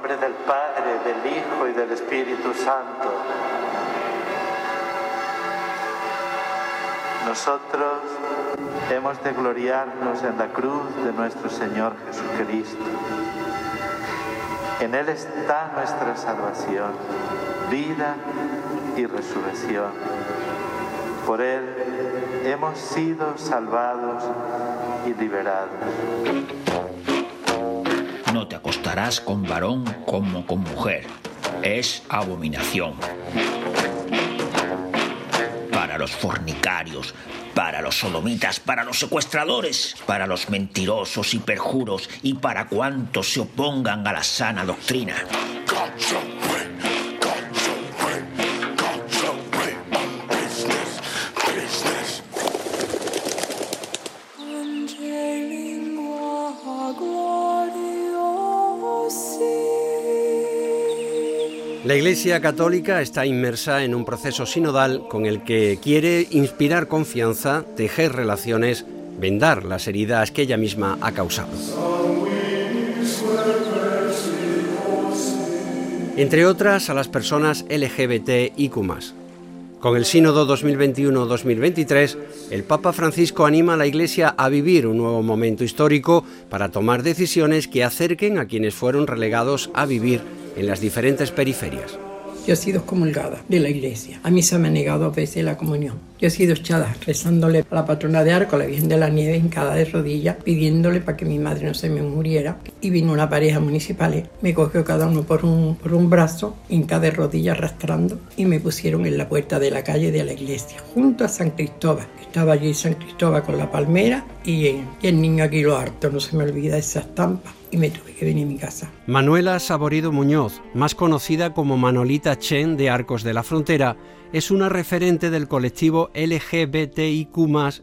nombre del Padre, del Hijo y del Espíritu Santo. Nosotros hemos de gloriarnos en la cruz de nuestro Señor Jesucristo. En Él está nuestra salvación, vida y resurrección. Por Él hemos sido salvados y liberados. No te acostarás con varón como con mujer. Es abominación. Para los fornicarios, para los sodomitas, para los secuestradores, para los mentirosos y perjuros y para cuantos se opongan a la sana doctrina. La Iglesia Católica está inmersa en un proceso sinodal con el que quiere inspirar confianza, tejer relaciones, vendar las heridas que ella misma ha causado. Entre otras, a las personas LGBT y Con el Sínodo 2021-2023, el Papa Francisco anima a la Iglesia a vivir un nuevo momento histórico para tomar decisiones que acerquen a quienes fueron relegados a vivir en las diferentes periferias. Yo he sido excomulgada de la iglesia. A mí se me ha negado a veces la comunión. Yo he sido echada rezándole a la patrona de Arco, la Virgen de la Nieve, hincada de rodillas, pidiéndole para que mi madre no se me muriera. Y vino una pareja municipal, me cogió cada uno por un, por un brazo, hincada de rodillas arrastrando, y me pusieron en la puerta de la calle de la iglesia, junto a San Cristóbal. Estaba allí San Cristóbal con la palmera y, y el niño aquí no se me olvida esa estampa y me tuve que venir a mi casa. Manuela Saborido Muñoz, más conocida como Manolita Chen de Arcos de la Frontera, es una referente del colectivo LGBTIQ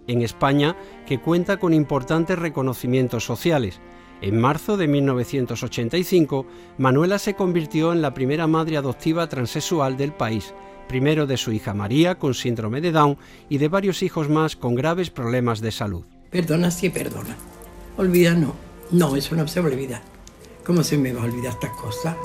en España que cuenta con importantes reconocimientos sociales. En marzo de 1985, Manuela se convirtió en la primera madre adoptiva transexual del país, primero de su hija María con síndrome de Down y de varios hijos más con graves problemas de salud. Perdona si perdona. Olvida no. No, eso no se olvida. ¿Cómo se me va a olvidar estas cosas?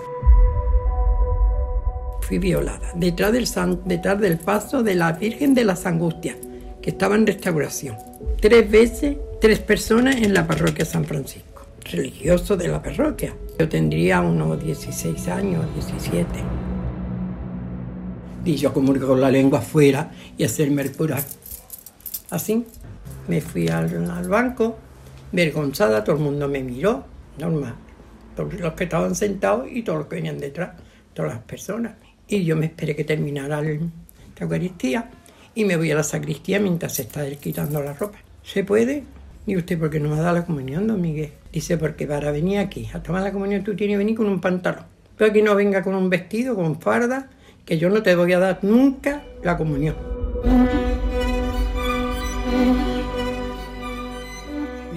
Fui violada detrás del, detrás del paso de la Virgen de las Angustias, que estaba en restauración. Tres veces, tres personas en la parroquia San Francisco, religioso de la parroquia. Yo tendría unos 16 años, 17. Y yo como con la lengua afuera y hacerme el pura. Así, me fui al, al banco, vergonzada, todo el mundo me miró, normal. Todos los que estaban sentados y todos los que venían detrás, todas las personas. Y yo me esperé que terminara la Eucaristía y me voy a la sacristía mientras se está quitando la ropa. ¿Se puede? ¿Y usted por qué no me dado la comunión, don Miguel? Dice, porque para venir aquí a tomar la comunión tú tienes que venir con un pantalón. Tú aquí no venga con un vestido, con farda, que yo no te voy a dar nunca la comunión.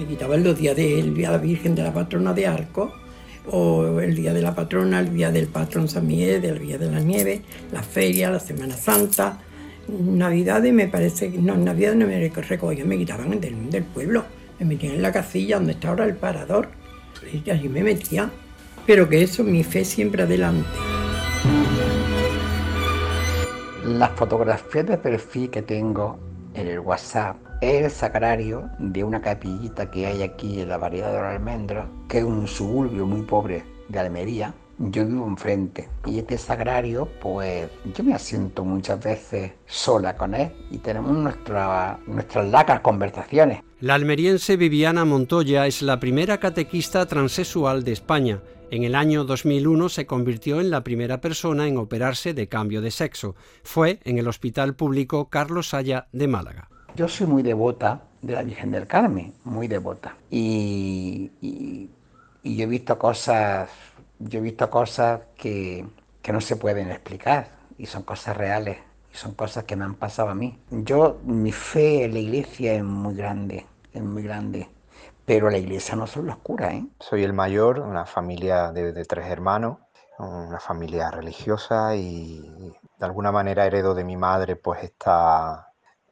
quitaban los días del Día de la Virgen de la Patrona de Arco, o el día de la patrona, el día del patrón San Miguel, el día de la nieve, la feria, la Semana Santa, Navidades me parece que no, Navidad no me recogían, me quitaban del, del, pueblo, me metían en la casilla donde está ahora el parador, y allí me metía. Pero que eso, mi fe siempre adelante. Las fotografías de perfil que tengo en el WhatsApp el sagrario de una capillita que hay aquí en la variedad de los almendros, que es un suburbio muy pobre de Almería. Yo vivo enfrente y este sagrario, pues yo me asiento muchas veces sola con él y tenemos nuestra, nuestras lacas conversaciones. La almeriense Viviana Montoya es la primera catequista transexual de España. En el año 2001 se convirtió en la primera persona en operarse de cambio de sexo. Fue en el Hospital Público Carlos Saya de Málaga. Yo soy muy devota de la Virgen del Carmen, muy devota. Y, yo he visto cosas, he visto cosas que, no se pueden explicar y son cosas reales y son cosas que me han pasado a mí. Yo, mi fe en la iglesia es muy grande, es muy grande. Pero la iglesia no son los curas, ¿eh? Soy el mayor, una familia de, de tres hermanos, una familia religiosa y de alguna manera heredo de mi madre pues esta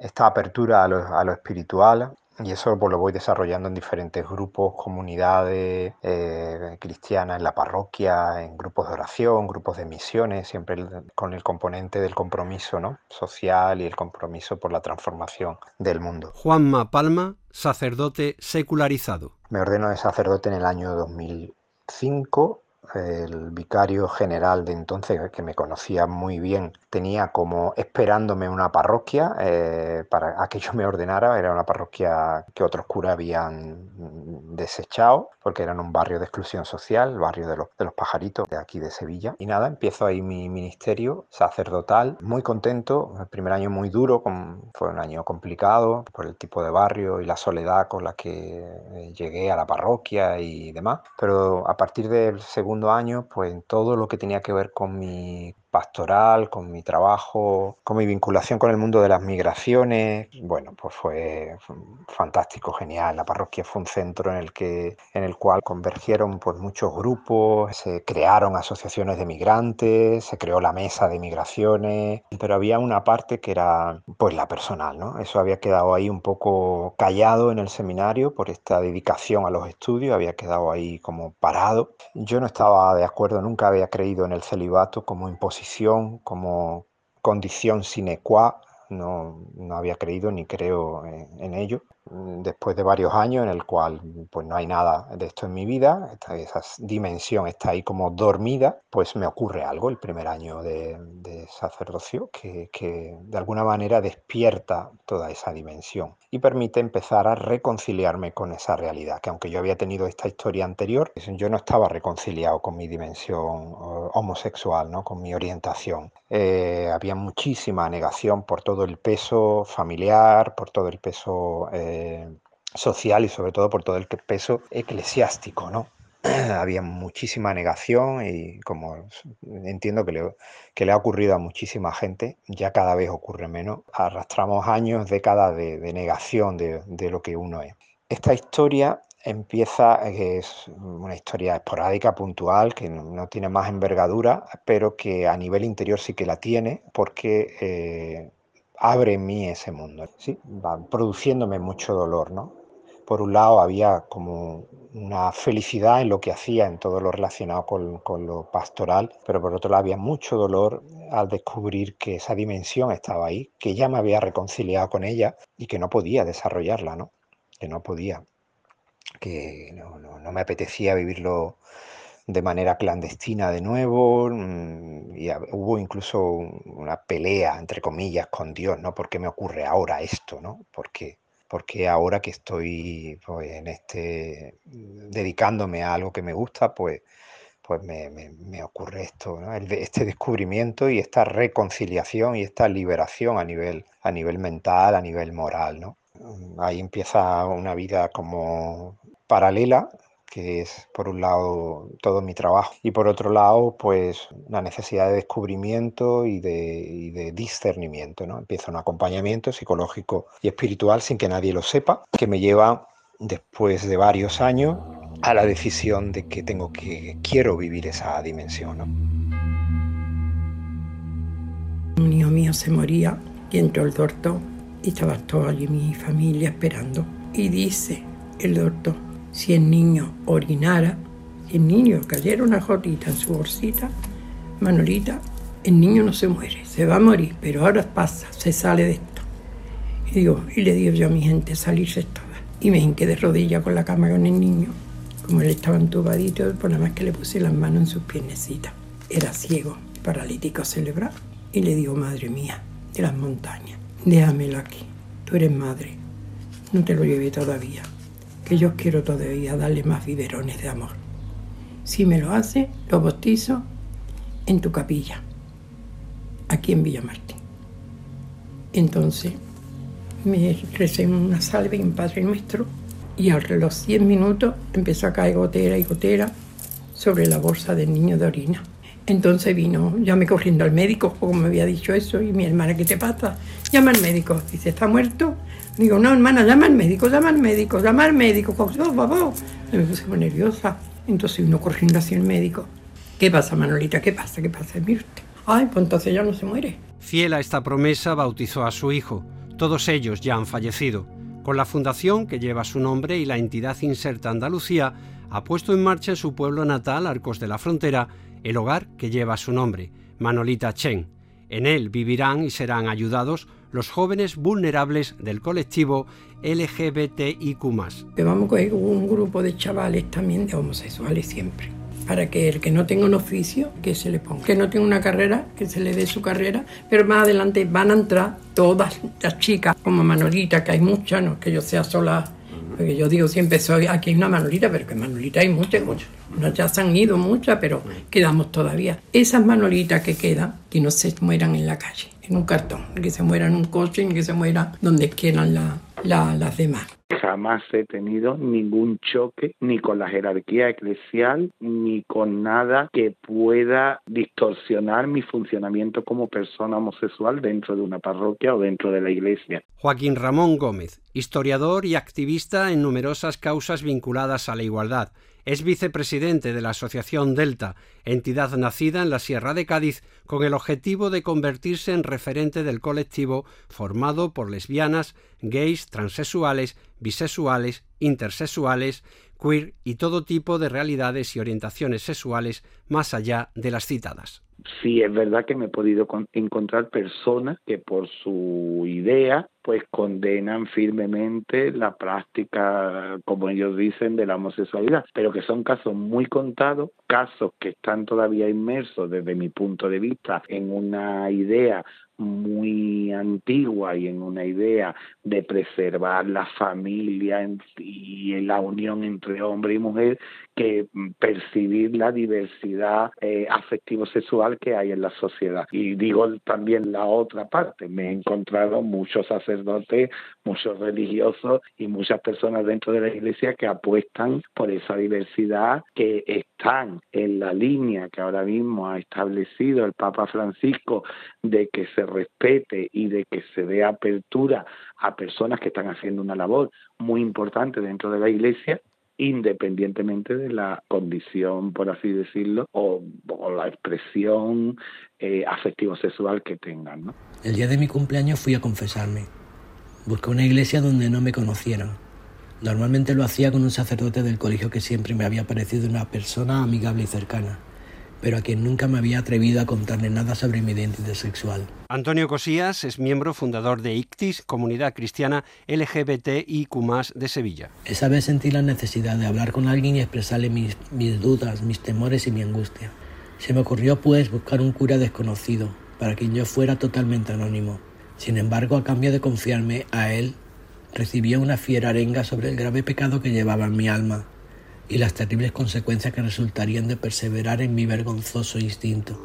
esta apertura a lo, espiritual y eso pues, lo voy desarrollando en diferentes grupos, comunidades eh, cristianas en la parroquia, en grupos de oración, grupos de misiones, siempre con el componente del compromiso ¿no? social y el compromiso por la transformación del mundo. Juanma Palma, sacerdote secularizado. Me ordeno de sacerdote en el año 2005 el vicario general de entonces, que me conocía muy bien, tenía como esperándome una parroquia eh, para a que yo me ordenara. Era una parroquia que otros curas habían desechado porque era un barrio de exclusión social, el barrio de los, de los pajaritos de aquí de Sevilla. Y nada, empiezo ahí mi ministerio sacerdotal, muy contento. El primer año muy duro, fue un año complicado por el tipo de barrio y la soledad con la que eh, llegué a la parroquia y demás. Pero a partir del segundo año, pues en todo lo que tenía que ver con mi pastoral, con mi trabajo, con mi vinculación con el mundo de las migraciones. Bueno, pues fue fantástico, genial. La parroquia fue un centro en el que en el cual convergieron pues muchos grupos, se crearon asociaciones de migrantes, se creó la mesa de migraciones, pero había una parte que era pues la personal, ¿no? Eso había quedado ahí un poco callado en el seminario por esta dedicación a los estudios, había quedado ahí como parado. Yo no estaba de acuerdo, nunca había creído en el celibato como imposición como condición sine qua, no, no había creído ni creo en ello. Mm, después de varios años en el cual pues no hay nada de esto en mi vida, esa dimensión está ahí como dormida, pues me ocurre algo el primer año de, sacerdocio que, que, de alguna manera despierta toda esa dimensión y permite empezar a reconciliarme con esa realidad, que aunque yo había tenido esta historia anterior, yo no estaba reconciliado con mi dimensión homosexual, ¿no? con mi orientación. Eh, había muchísima negación por todo el peso familiar, por todo el peso... Eh, eh, social y sobre todo por todo el peso eclesiástico, ¿no? Había muchísima negación y como entiendo que le, que le, ha ocurrido a muchísima gente, ya cada vez ocurre menos, arrastramos años, décadas de, negación de, de, lo que uno es. Esta historia empieza, que es una historia esporádica, puntual, que no, tiene más envergadura, pero que a nivel interior sí que la tiene, porque eh, abre en mí ese mundo, ¿sí? Va produciéndome mucho dolor, ¿no? Por un lado había como una felicidad en lo que hacía, en todo lo relacionado con, con, lo pastoral, pero por otro lado había mucho dolor al descubrir que esa dimensión estaba ahí, que ya me había reconciliado con ella y que no podía desarrollarla, ¿no? Que no podía, que no, no, no me apetecía vivirlo de manera clandestina de nuevo, mm, y hubo incluso una pelea, entre comillas, con Dios, ¿no? ¿Por qué me ocurre ahora esto, ¿no? ¿Por qué? Porque ahora que estoy pues, en este, dedicándome a algo que me gusta, pues, pues me, me, ocurre esto, ¿no? este descubrimiento y esta reconciliación y esta liberación a nivel, a nivel mental, a nivel moral, ¿no? Ahí empieza una vida como paralela que es por un lado todo mi trabajo y por otro lado pues la necesidad de descubrimiento y de, discernimiento. ¿no? Empieza un acompañamiento psicológico y espiritual sin que nadie lo sepa, que me lleva después de varios años a la decisión de que tengo que quiero vivir esa dimensión. Un niño mío se moría y entró el doctor y estaba toda allí mi familia esperando. Y dice el doctor, si el niño orinara, si el niño cayera una jotita en su bolsita, Manolita, el niño no se muere, se va a morir, pero ahora pasa, se sale de esto. Y digo, y le digo yo a mi gente, salirse toda. Y me hinqué de rodilla con la cama con el niño. Como él estaba entubadito, por nada más que le puse las manos en sus piernecitas. Era ciego, paralítico cerebral. Y le digo, madre mía, de las montañas, déjamelo aquí. Tú eres madre, no te lo llevé todavía que yo quiero todavía darle más biberones de amor. Si me lo hace, lo bautizo en tu capilla, aquí en Villamartín. Entonces me recé una salve en Padre Nuestro y a los 10 minutos empezó a caer gotera y gotera sobre la bolsa del niño de orina. Entonces vino, me corriendo al médico, como me había dicho eso, y mi hermana, ¿qué te pasa? Llama al médico. Dice, ¿está muerto? Digo, no, hermana, llama al médico, llama al médico, llama al médico. Me puse muy nerviosa. Entonces uno corriendo hacia el médico. ¿Qué pasa, Manolita? ¿Qué pasa? ¿Qué pasa? Mire usted. Ay, pues entonces ya no se muere. Fiel a esta promesa, bautizó a su hijo. Todos ellos ya han fallecido. Con la fundación que lleva su nombre y la entidad Inserta Andalucía, ha puesto en marcha en su pueblo natal, Arcos de la Frontera, el hogar que lleva su nombre, Manolita Chen. En él vivirán y serán ayudados los jóvenes vulnerables del colectivo LGBTIQ. Vamos a coger un grupo de chavales también de homosexuales siempre para que el que no tenga un oficio, que se le ponga. Que no tenga una carrera, que se le dé su carrera, pero más adelante van a entrar todas las chicas, como Manolita, que hay muchas, no que yo sea sola, porque yo digo siempre, soy aquí hay una Manolita, pero que Manolita hay muchas, muchas. Ya se han ido muchas, pero quedamos todavía. Esas Manolitas que quedan, que no se mueran en la calle, en un cartón, que se mueran en un coche, ni que se mueran donde quieran las demás jamás he tenido ningún choque ni con la jerarquía eclesial ni con nada que pueda distorsionar mi funcionamiento como persona homosexual dentro de una parroquia o dentro de la iglesia. Joaquín Ramón Gómez, historiador y activista en numerosas causas vinculadas a la igualdad. Es vicepresidente de la Asociación Delta, entidad nacida en la Sierra de Cádiz con el objetivo de convertirse en referente del colectivo formado por lesbianas, gays, transexuales, bisexuales, intersexuales, queer y todo tipo de realidades y orientaciones sexuales más allá de las citadas sí es verdad que me he podido encontrar personas que por su idea pues condenan firmemente la práctica, como ellos dicen, de la homosexualidad, pero que son casos muy contados, casos que están todavía inmersos desde mi punto de vista en una idea muy antigua y en una idea de preservar la familia y la unión entre hombre y mujer que percibir la diversidad eh, afectivo-sexual que hay en la sociedad. Y digo también la otra parte, me he encontrado muchos sacerdotes, muchos religiosos y muchas personas dentro de la iglesia que apuestan por esa diversidad, que están en la línea que ahora mismo ha establecido el Papa Francisco de que se respete y de que se dé apertura a personas que están haciendo una labor muy importante dentro de la iglesia independientemente de la condición, por así decirlo, o, la expresión eh, afectivo-sexual que tengan. ¿no? El día de mi cumpleaños fui a confesarme. Busqué una iglesia donde no me conocieran. Normalmente lo hacía con un sacerdote del colegio que siempre me había parecido una persona amigable y cercana pero a quien nunca me había atrevido a contarle nada sobre mi identidad sexual. Antonio Cosías es miembro fundador de ICTIS, Comunidad Cristiana LGBTIQ de Sevilla. Esa vez sentí la necesidad de hablar con alguien y expresarle mis, mis dudas, mis temores y mi angustia. Se me ocurrió pues buscar un cura desconocido, para quien yo fuera totalmente anónimo. Sin embargo, a cambio de confiarme a él, recibía una fiera arenga sobre el grave pecado que llevaba en mi alma y las terribles consecuencias que resultarían de perseverar en mi vergonzoso instinto.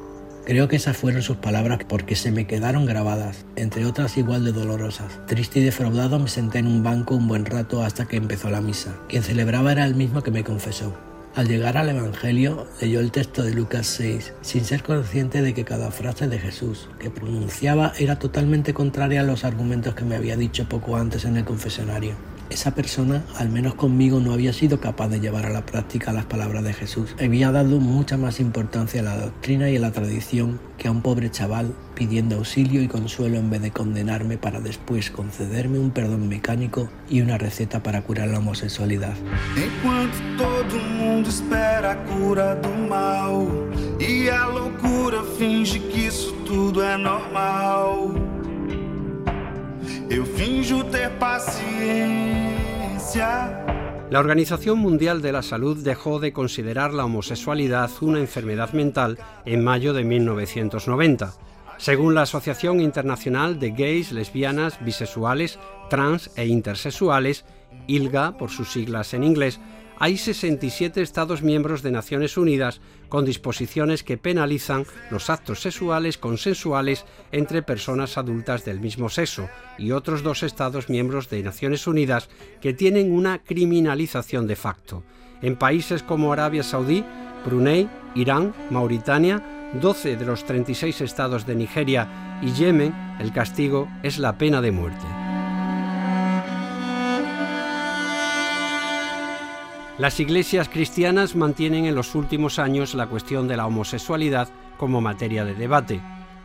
Creo que esas fueron sus palabras porque se me quedaron grabadas, entre otras igual de dolorosas. Triste y defraudado me senté en un banco un buen rato hasta que empezó la misa. Quien celebraba era el mismo que me confesó. Al llegar al Evangelio, leyó el texto de Lucas 6, sin ser consciente de que cada frase de Jesús que pronunciaba era totalmente contraria a los argumentos que me había dicho poco antes en el confesionario. Esa persona, al menos conmigo, no había sido capaz de llevar a la práctica las palabras de Jesús. Había dado mucha más importancia a la doctrina y a la tradición que a un pobre chaval pidiendo auxilio y consuelo en vez de condenarme para después concederme un perdón mecánico y una receta para curar la homosexualidad. todo mundo espera cura do mal e a loucura finge que todo es normal. La Organización Mundial de la Salud dejó de considerar la homosexualidad una enfermedad mental en mayo de 1990. Según la Asociación Internacional de Gays, Lesbianas, Bisexuales, Trans e Intersexuales, ILGA por sus siglas en inglés, hay 67 Estados miembros de Naciones Unidas con disposiciones que penalizan los actos sexuales consensuales entre personas adultas del mismo sexo y otros dos Estados miembros de Naciones Unidas que tienen una criminalización de facto. En países como Arabia Saudí, Brunei, Irán, Mauritania, 12 de los 36 estados de Nigeria y Yemen, el castigo es la pena de muerte. Las iglesias cristianas mantienen en los últimos años la cuestión de la homosexualidad como materia de debate.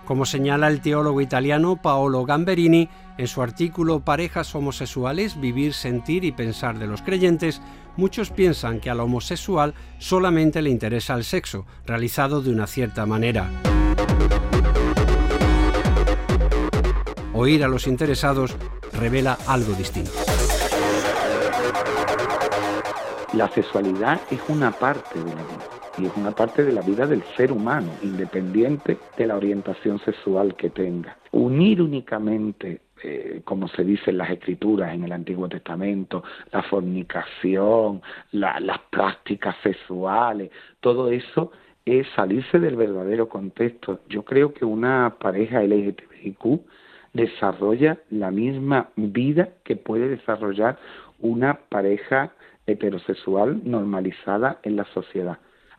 Como señala el teólogo italiano Paolo Gamberini en su artículo Parejas homosexuales, vivir, sentir y pensar de los creyentes, muchos piensan que al homosexual solamente le interesa el sexo, realizado de una cierta manera. Oír a los interesados revela algo distinto. La sexualidad es una parte de la vida y es una parte de la vida del ser humano, independiente de la orientación sexual que tenga. Unir únicamente, eh, como se dice en las escrituras en el Antiguo Testamento, la fornicación, las prácticas sexuales, todo eso es salirse del verdadero contexto. Yo creo que una pareja LGTBIQ desarrolla la misma vida que puede desarrollar una pareja heterosexual normalizada en la sociedad.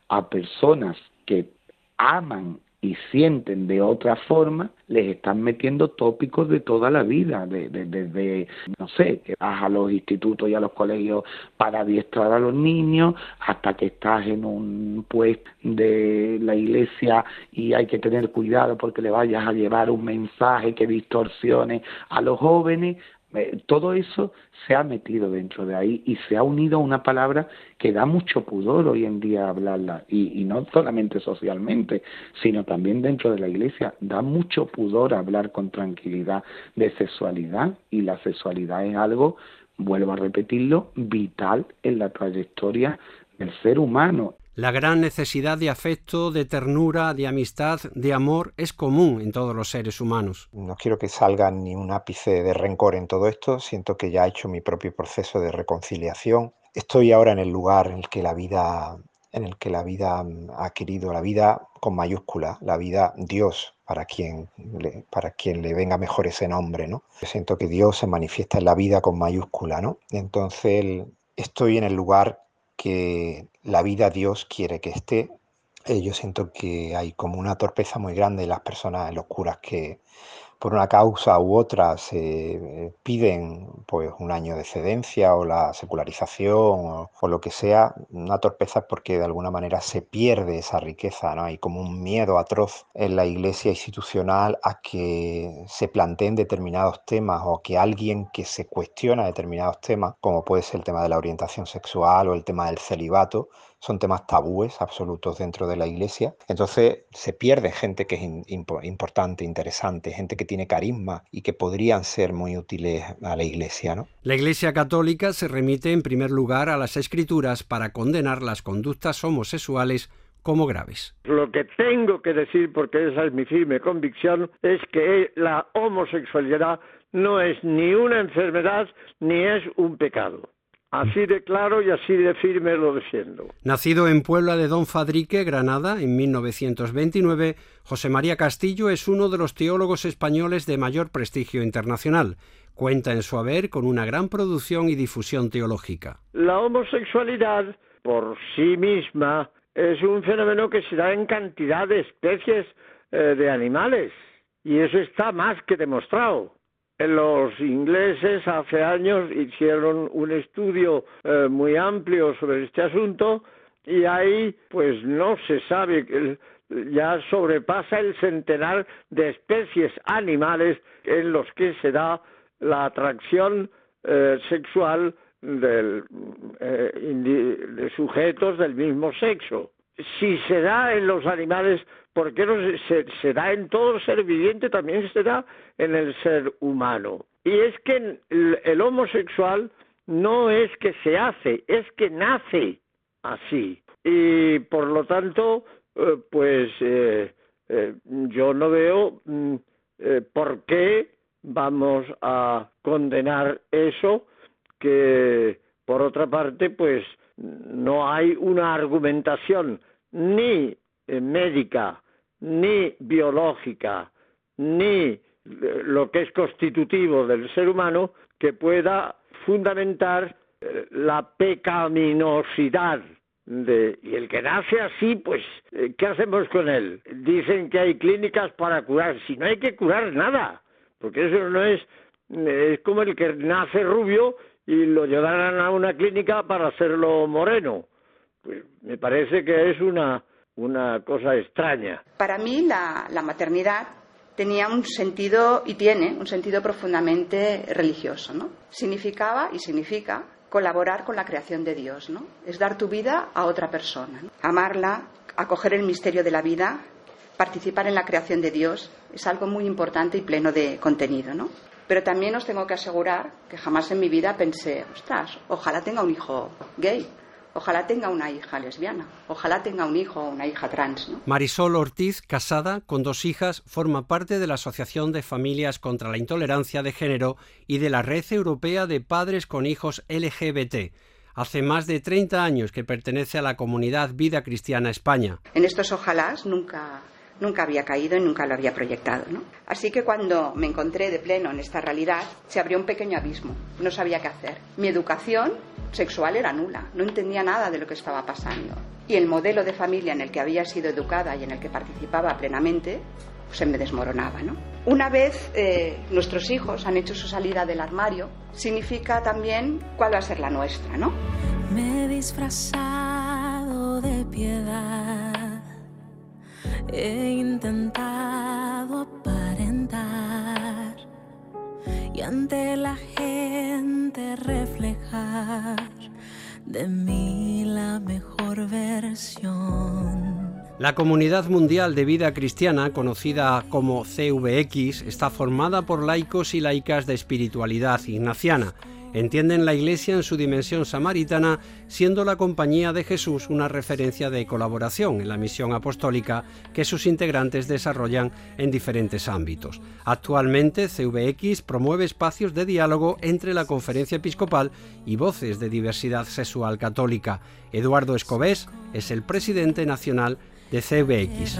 A personas que aman y sienten de otra forma, les están metiendo tópicos de toda la vida, desde, de, no sé, que vas a los institutos y a los colegios para adiestrar a los niños, hasta que estás en un puesto de la iglesia y hay que tener cuidado porque le vayas a llevar un mensaje que distorsione a los jóvenes, eh, todo eso se ha metido dentro de ahí y se ha unido a una palabra que da mucho pudor hoy en día hablarla y, no solamente socialmente, sino también dentro de la iglesia. Da mucho pudor hablar con tranquilidad de sexualidad y la sexualidad es algo, vuelvo a repetirlo, vital en la trayectoria del ser humano. La gran necesidad de afecto, de ternura, de amistad, de amor es común en todos los seres humanos. No quiero que salga ni un ápice de rencor en todo esto, siento que ya he hecho mi propio proceso de reconciliación. Estoy ahora en el lugar en el que la vida en el que la vida ha querido la vida con mayúscula, la vida Dios, para quien le, para quien le venga mejor ese nombre, ¿no? Siento que Dios se manifiesta en la vida con mayúscula, ¿no? Entonces estoy en el lugar que la vida Dios quiere que esté. Eh, yo siento que hay como una torpeza muy grande en las personas, en los curas que por una causa u otra se eh, piden pues un año de excedencia o la secularización o, lo que sea, una torpeza porque de alguna manera se pierde esa riqueza, ¿no? Hay como un miedo atroz en la iglesia institucional a que se planteen determinados temas o que alguien que se cuestiona determinados temas, como puede ser el tema de la orientación sexual o el tema del celibato, son temas tabúes absolutos dentro de la iglesia. Entonces se pierde gente que es importante, interesante, gente que tiene carisma y que podrían ser muy útiles a la iglesia. ¿no? La iglesia católica se remite en primer lugar a las escrituras para condenar las conductas homosexuales como graves. Lo que tengo que decir, porque esa es mi firme convicción, es que la homosexualidad no es ni una enfermedad ni es un pecado. Así de claro y así de firme lo defiendo. Nacido en Puebla de Don Fadrique, Granada, en 1929, José María Castillo es uno de los teólogos españoles de mayor prestigio internacional. Cuenta en su haber con una gran producción y difusión teológica. La homosexualidad, por sí misma, es un fenómeno que se da en cantidad de especies eh, de animales. Y eso está más que demostrado. Los ingleses hace años hicieron un estudio eh, muy amplio sobre este asunto y ahí pues no se sabe, ya sobrepasa el centenar de especies animales en los que se da la atracción eh, sexual eh, de sujetos del mismo sexo. Si se da en los animales ¿por qué no se, da en todo ser viviente, también se da en el ser humano? Y es que el, homosexual no es que se hace, es que nace así. Y por lo tanto, eh, pues eh, eh, yo no veo mm, por qué vamos a condenar eso, que por otra parte, pues no hay una argumentación ni médica ni biológica, ni lo que es constitutivo del ser humano que pueda fundamentar eh, la pecaminosidad de, y el que nace así, pues, eh, ¿qué hacemos con él? Dicen que hay clínicas para curar, si no hay que curar nada, porque eso no es, es como el que nace rubio y lo llevarán a una clínica para hacerlo moreno. Pues me parece que es una una cosa extraña. Para mí la, maternidad tenía un sentido y tiene un sentido profundamente religioso, ¿no? Significaba y significa colaborar con la creación de Dios, ¿no? Es dar tu vida a otra persona, amarla, acoger el misterio de la vida, participar en la creación de Dios, es algo muy importante y pleno de contenido, ¿no? Pero también os tengo que asegurar que jamás en mi vida pensé, ostras, ojalá tenga un hijo gay, ojalá tenga una hija lesbiana, ojalá tenga un hijo o una hija trans. Marisol Ortiz, casada con dos hijas, forma parte de la Asociación de Familias contra la Intolerancia de Género y de la Red Europea de Padres con Hijos LGBT. Hace más de 30 años que pertenece a la comunidad Vida Cristiana España. En estos ojalás nunca nunca había caído y nunca lo había proyectado. ¿no? Así que cuando me encontré de pleno en esta realidad, se abrió un pequeño abismo. No sabía qué hacer. Mi educación sexual era nula, no entendía nada de lo que estaba pasando. Y el modelo de familia en el que había sido educada y en el que participaba plenamente se me desmoronaba. ¿no? Una vez eh, nuestros hijos han hecho su salida del armario, significa también cuál va a ser la nuestra. ¿no? Me he disfrazado de piedad He intentado aparentar y ante la gente reflejar de mí la mejor versión. La Comunidad Mundial de Vida Cristiana, conocida como CVX, está formada por laicos y laicas de espiritualidad ignaciana entienden la Iglesia en su dimensión samaritana, siendo la Compañía de Jesús una referencia de colaboración en la misión apostólica que sus integrantes desarrollan en diferentes ámbitos. Actualmente, CVX promueve espacios de diálogo entre la Conferencia Episcopal y voces de diversidad sexual católica. Eduardo Escobés es el presidente nacional de CVX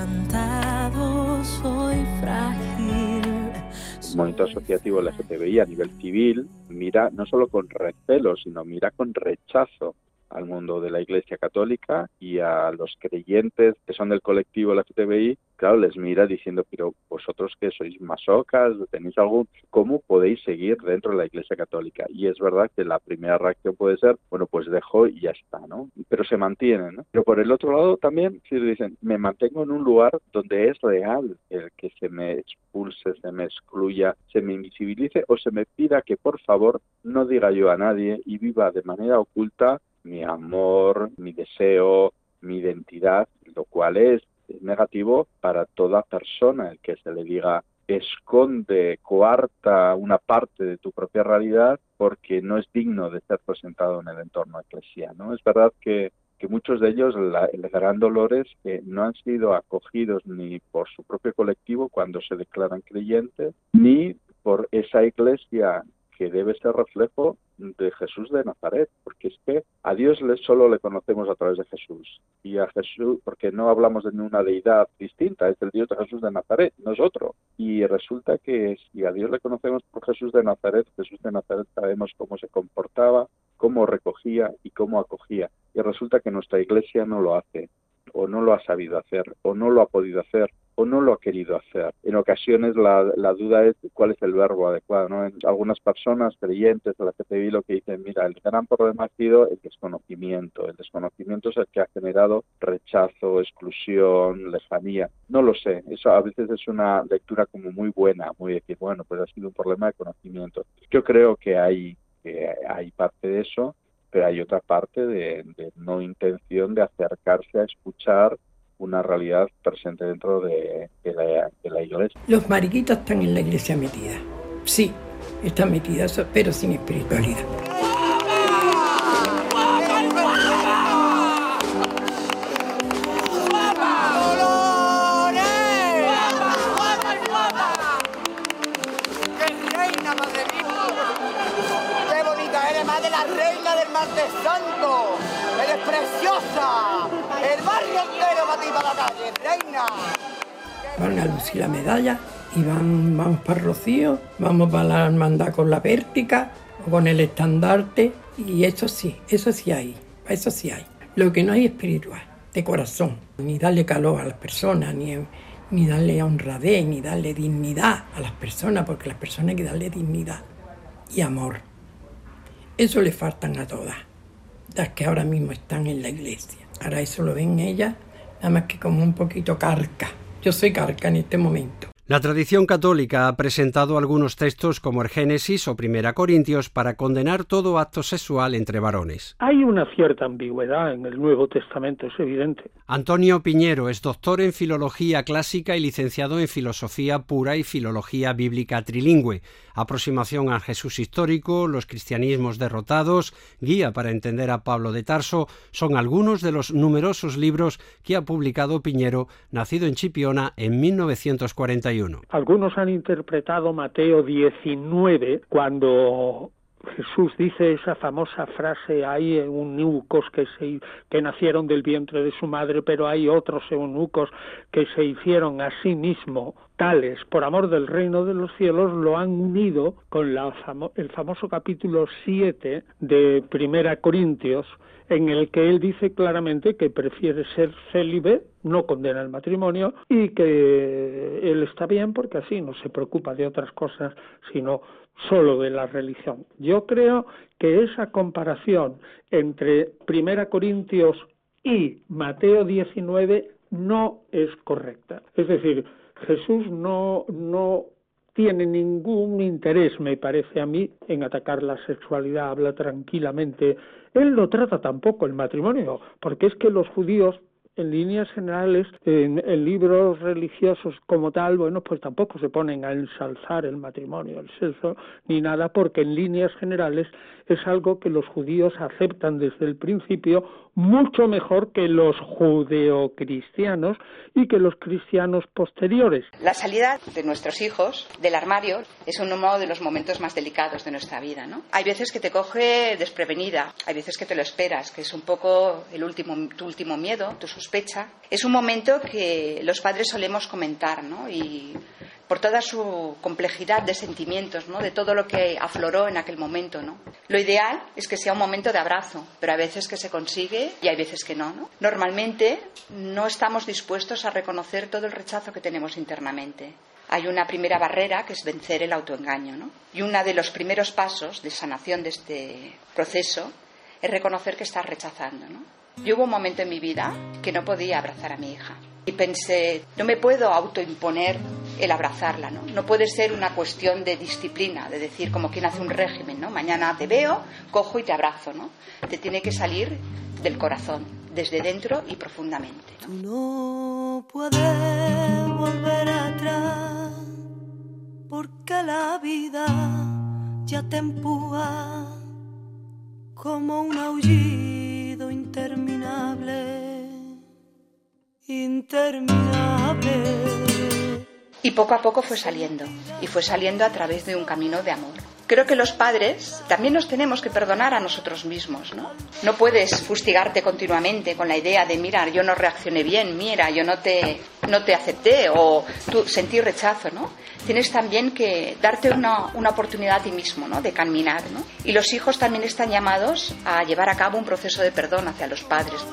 movimiento asociativo LGTBI a nivel civil mira no solo con recelo, sino mira con rechazo al mundo de la Iglesia Católica y a los creyentes que son del colectivo LGTBI, claro, les mira diciendo, pero vosotros que sois masocas, tenéis algo, ¿cómo podéis seguir dentro de la Iglesia Católica? Y es verdad que la primera reacción puede ser, bueno, pues dejo y ya está, ¿no? Pero se mantienen, ¿no? Pero por el otro lado también, si dicen, me mantengo en un lugar donde es real el que se me expulse, se me excluya, se me invisibilice o se me pida que por favor no diga yo a nadie y viva de manera oculta mi amor, mi deseo, mi identidad, lo cual es negativo para toda persona el que se le diga esconde, coarta una parte de tu propia realidad porque no es digno de ser presentado en el entorno eclesiano. Es verdad que, que muchos de ellos, el gran dolor es que no han sido acogidos ni por su propio colectivo cuando se declaran creyentes, ni por esa iglesia que debe ser reflejo de Jesús de Nazaret, porque es que a Dios solo le conocemos a través de Jesús y a Jesús, porque no hablamos de una deidad distinta, es el Dios de Jesús de Nazaret, no es otro. Y resulta que si a Dios le conocemos por Jesús de Nazaret, Jesús de Nazaret sabemos cómo se comportaba, cómo recogía y cómo acogía. Y resulta que nuestra iglesia no lo hace, o no lo ha sabido hacer, o no lo ha podido hacer, o no lo ha querido hacer. En ocasiones la, duda es cuál es el verbo adecuado. ¿no? En algunas personas creyentes de la CPI lo que dicen, mira, el gran problema ha sido el desconocimiento. El desconocimiento es el que ha generado rechazo, exclusión, lejanía. No lo sé. Eso a veces es una lectura como muy buena, muy decir, bueno, pues ha sido un problema de conocimiento. Yo creo que hay, que hay parte de eso, pero hay otra parte de, de no intención de acercarse a escuchar una realidad presente dentro de, la, de la iglesia. Los mariquitos están en la iglesia metida. Sí, están metidas, pero sin espiritualidad. ¡Qué bonita eres, más de la reina del martes santo! ¡Eres preciosa! ¡El la calle, reina! Van a lucir la medalla y van, vamos para Rocío, vamos para la hermandad con la pértica o con el estandarte y eso sí, eso sí hay, eso sí hay. Lo que no hay es espiritual, de corazón, ni darle calor a las personas, ni, ni darle honradez, ni darle dignidad a las personas, porque a las personas hay que darle dignidad y amor. Eso le faltan a todas las que ahora mismo están en la iglesia. Ahora eso lo ven ellas, nada más que como un poquito carca. Yo soy carca en este momento. La tradición católica ha presentado algunos textos como el Génesis o Primera Corintios para condenar todo acto sexual entre varones. Hay una cierta ambigüedad en el Nuevo Testamento, es evidente. Antonio Piñero es doctor en Filología Clásica y licenciado en Filosofía Pura y Filología Bíblica Trilingüe, aproximación al Jesús histórico, los cristianismos derrotados, guía para entender a Pablo de Tarso, son algunos de los numerosos libros que ha publicado Piñero, nacido en Chipiona en 1941. Algunos han interpretado Mateo 19 cuando Jesús dice esa famosa frase, hay eunucos que, se, que nacieron del vientre de su madre, pero hay otros eunucos que se hicieron a sí mismo tales. Por amor del reino de los cielos, lo han unido con la el famoso capítulo 7 de Primera Corintios, en el que él dice claramente que prefiere ser célibe, no condena el matrimonio y que él está bien porque así no se preocupa de otras cosas, sino solo de la religión. Yo creo que esa comparación entre Primera Corintios y Mateo 19 no es correcta. Es decir, Jesús no, no tiene ningún interés, me parece a mí, en atacar la sexualidad, habla tranquilamente. Él no trata tampoco el matrimonio, porque es que los judíos en líneas generales, en, libros religiosos como tal, bueno, pues tampoco se ponen a ensalzar el matrimonio, el sexo, ni nada, porque en líneas generales es algo que los judíos aceptan desde el principio mucho mejor que los judeocristianos y que los cristianos posteriores. La salida de nuestros hijos del armario es uno de los momentos más delicados de nuestra vida, ¿no? Hay veces que te coge desprevenida, hay veces que te lo esperas, que es un poco el último, tu último miedo, tu sospecha. Es un momento que los padres solemos comentar, ¿no? Y por toda su complejidad de sentimientos, ¿no? de todo lo que afloró en aquel momento. ¿no? Lo ideal es que sea un momento de abrazo, pero hay veces que se consigue y hay veces que no, no. Normalmente no estamos dispuestos a reconocer todo el rechazo que tenemos internamente. Hay una primera barrera que es vencer el autoengaño. ¿no? Y uno de los primeros pasos de sanación de este proceso es reconocer que estás rechazando. ¿no? Yo hubo un momento en mi vida que no podía abrazar a mi hija. Y pensé, no me puedo autoimponer el abrazarla, ¿no? No puede ser una cuestión de disciplina, de decir como quien hace un régimen, ¿no? Mañana te veo, cojo y te abrazo, ¿no? Te tiene que salir del corazón, desde dentro y profundamente. No puedes volver atrás porque la vida ya te empuja como un aullido interminable, interminable. Y poco a poco fue saliendo, y fue saliendo a través de un camino de amor. Creo que los padres también nos tenemos que perdonar a nosotros mismos, ¿no? No puedes fustigarte continuamente con la idea de, mira, yo no reaccioné bien, mira, yo no te, no te acepté, o tú sentir rechazo, ¿no? Tienes también que darte una, una oportunidad a ti mismo, ¿no? De caminar, ¿no? Y los hijos también están llamados a llevar a cabo un proceso de perdón hacia los padres.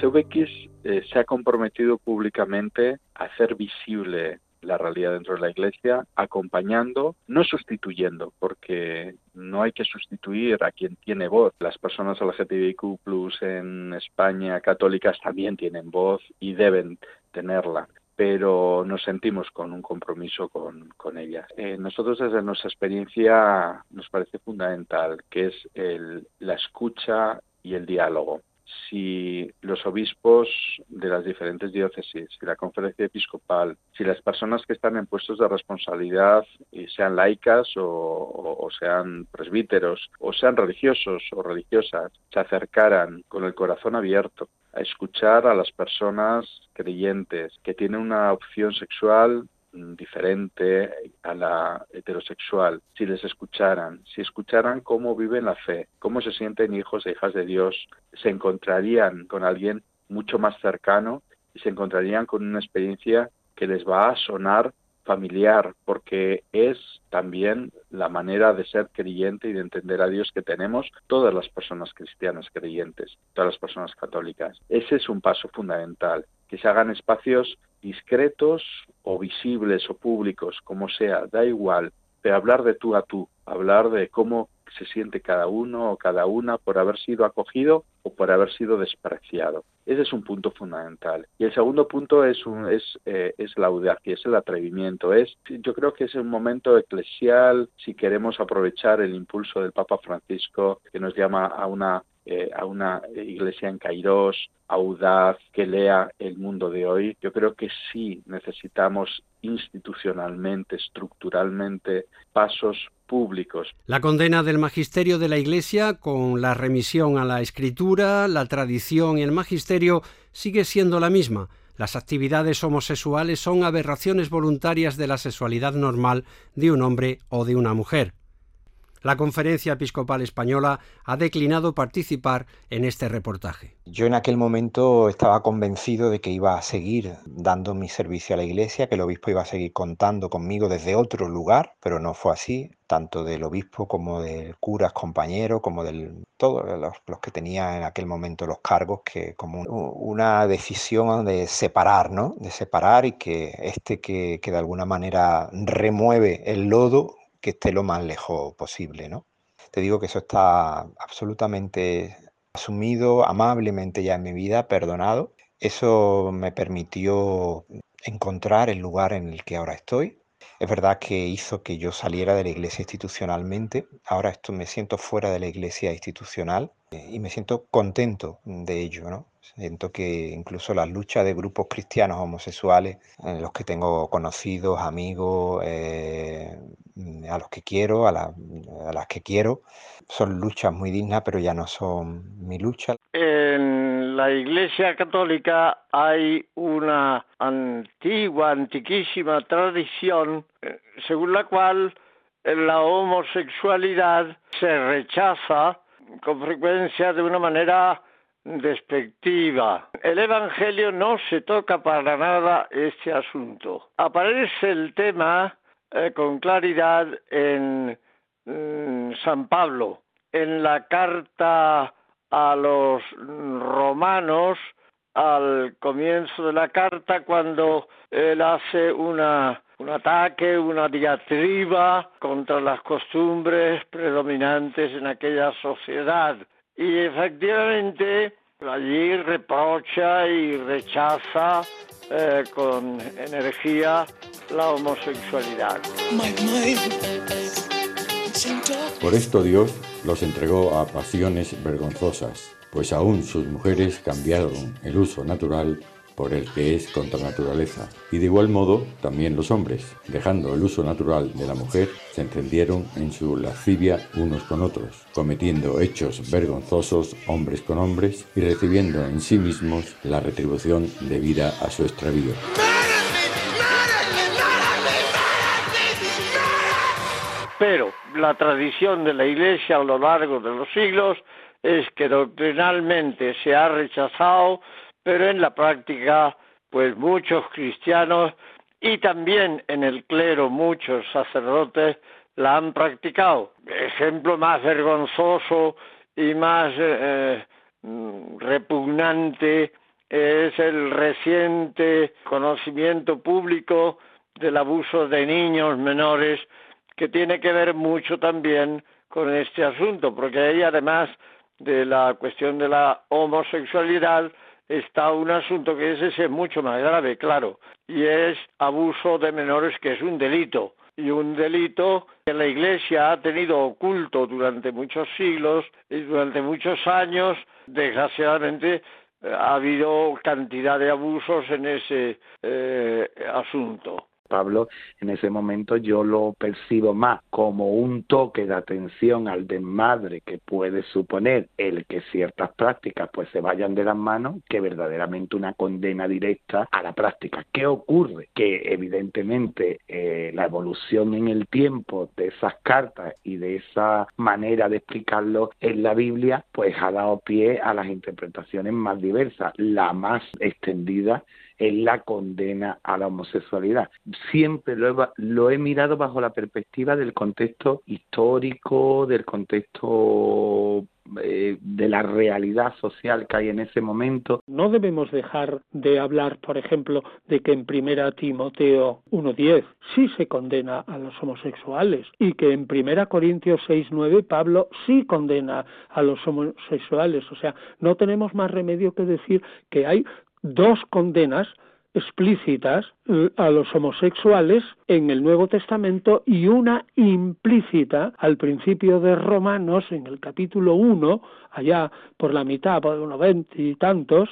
CVX eh, se ha comprometido públicamente a hacer visible la realidad dentro de la Iglesia, acompañando, no sustituyendo, porque no hay que sustituir a quien tiene voz. Las personas LGTBIQ en España católicas también tienen voz y deben tenerla pero nos sentimos con un compromiso con, con ellas. Eh, nosotros desde nuestra experiencia nos parece fundamental que es el, la escucha y el diálogo si los obispos de las diferentes diócesis, si la conferencia episcopal, si las personas que están en puestos de responsabilidad, sean laicas o, sean presbíteros, o sean religiosos o religiosas, se acercaran con el corazón abierto a escuchar a las personas creyentes que tienen una opción sexual diferente a la heterosexual, si les escucharan, si escucharan cómo viven la fe, cómo se sienten hijos e hijas de Dios, se encontrarían con alguien mucho más cercano y se encontrarían con una experiencia que les va a sonar familiar, porque es también la manera de ser creyente y de entender a Dios que tenemos todas las personas cristianas creyentes, todas las personas católicas. Ese es un paso fundamental, que se hagan espacios discretos o visibles o públicos, como sea, da igual, pero hablar de tú a tú, hablar de cómo se siente cada uno o cada una por haber sido acogido o por haber sido despreciado. Ese es un punto fundamental. Y el segundo punto es, un, es, eh, es la audacia, es el atrevimiento. Es, yo creo que es un momento eclesial si queremos aprovechar el impulso del Papa Francisco que nos llama a una eh, a una iglesia en Cairós, audaz, que lea el mundo de hoy. Yo creo que sí necesitamos institucionalmente, estructuralmente, pasos públicos. La condena del magisterio de la Iglesia, con la remisión a la escritura, la tradición y el magisterio, sigue siendo la misma. Las actividades homosexuales son aberraciones voluntarias de la sexualidad normal de un hombre o de una mujer. La Conferencia Episcopal Española ha declinado participar en este reportaje. Yo en aquel momento estaba convencido de que iba a seguir dando mi servicio a la Iglesia, que el obispo iba a seguir contando conmigo desde otro lugar, pero no fue así, tanto del obispo como del curas compañero, como de todos los, que tenía en aquel momento los cargos, que como una decisión de separar, ¿no? De separar y que este que, que de alguna manera remueve el lodo que esté lo más lejos posible, ¿no? Te digo que eso está absolutamente asumido amablemente ya en mi vida, perdonado. Eso me permitió encontrar el lugar en el que ahora estoy. Es verdad que hizo que yo saliera de la iglesia institucionalmente. Ahora esto me siento fuera de la iglesia institucional eh, y me siento contento de ello, ¿no? Siento que incluso las luchas de grupos cristianos homosexuales, en los que tengo conocidos, amigos, eh, a los que quiero, a, las que quiero, son luchas muy dignas, pero ya no son mi lucha. En la Iglesia Católica hay una antigua, antiquísima tradición eh, según la cual la homosexualidad se rechaza con frecuencia de una manera despectiva. El Evangelio no se toca para nada este asunto. Aparece el tema eh, con claridad en mm, San Pablo, en la carta a los romanos, al comienzo de la carta, cuando él hace una, un ataque, una diatriba contra las costumbres predominantes en aquella sociedad. Y efectivamente allí reprocha y rechaza eh, con energía la homosexualidad. Por esto Dios los entregó a pasiones vergonzosas, pues aún sus mujeres cambiaron el uso natural por el que es contra naturaleza. Y de igual modo, también los hombres, dejando el uso natural de la mujer, se encendieron en su lascivia unos con otros, cometiendo hechos vergonzosos hombres con hombres y recibiendo en sí mismos la retribución debida a su extravío. Pero la tradición de la Iglesia a lo largo de los siglos es que doctrinalmente se ha rechazado pero en la práctica, pues muchos cristianos y también en el clero muchos sacerdotes la han practicado. Ejemplo más vergonzoso y más eh, mm, repugnante es el reciente conocimiento público del abuso de niños menores que tiene que ver mucho también con este asunto, porque ahí además de la cuestión de la homosexualidad está un asunto que ese es mucho más grave, claro, y es abuso de menores, que es un delito. Y un delito que la Iglesia ha tenido oculto durante muchos siglos y durante muchos años, desgraciadamente, eh, ha habido cantidad de abusos en ese eh, asunto. Pablo, en ese momento yo lo percibo más como un toque de atención al desmadre que puede suponer el que ciertas prácticas pues se vayan de las manos que verdaderamente una condena directa a la práctica. ¿Qué ocurre? Que evidentemente eh, la evolución en el tiempo de esas cartas y de esa manera de explicarlo en la Biblia pues ha dado pie a las interpretaciones más diversas. La más extendida es la condena a la homosexualidad. Siempre lo he, lo he mirado bajo la perspectiva del contexto histórico, del contexto eh, de la realidad social que hay en ese momento. No debemos dejar de hablar, por ejemplo, de que en primera Timoteo 1.10 sí se condena a los homosexuales y que en primera Corintios 6.9 Pablo sí condena a los homosexuales. O sea, no tenemos más remedio que decir que hay dos condenas explícitas eh, a los homosexuales en el Nuevo Testamento y una implícita al principio de Romanos en el capítulo 1, allá por la mitad, por unos veinte y tantos.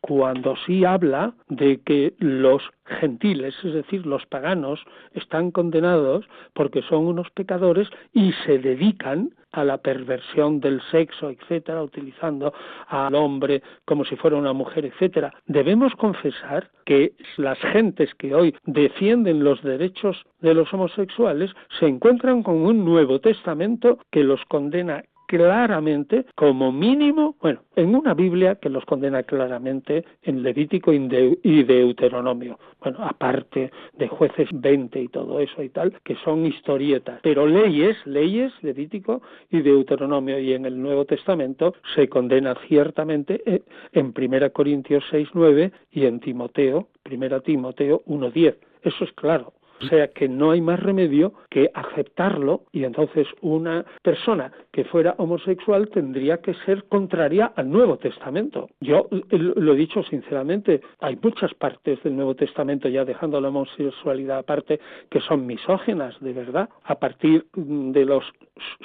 Cuando sí habla de que los gentiles, es decir, los paganos, están condenados porque son unos pecadores y se dedican a la perversión del sexo, etcétera, utilizando al hombre como si fuera una mujer, etcétera. Debemos confesar que las gentes que hoy defienden los derechos de los homosexuales se encuentran con un Nuevo Testamento que los condena claramente, como mínimo, bueno, en una Biblia que los condena claramente en Levítico y Deuteronomio, bueno, aparte de jueces 20 y todo eso y tal, que son historietas, pero leyes, leyes, Levítico y Deuteronomio, y en el Nuevo Testamento se condena ciertamente eh, en 1 Corintios 6, 9 y en Timoteo, 1 Timoteo 1, 10. Eso es claro. O sea que no hay más remedio que aceptarlo y entonces una persona que fuera homosexual tendría que ser contraria al Nuevo Testamento. Yo lo he dicho sinceramente, hay muchas partes del Nuevo Testamento, ya dejando la homosexualidad aparte, que son misógenas, de verdad, a partir de los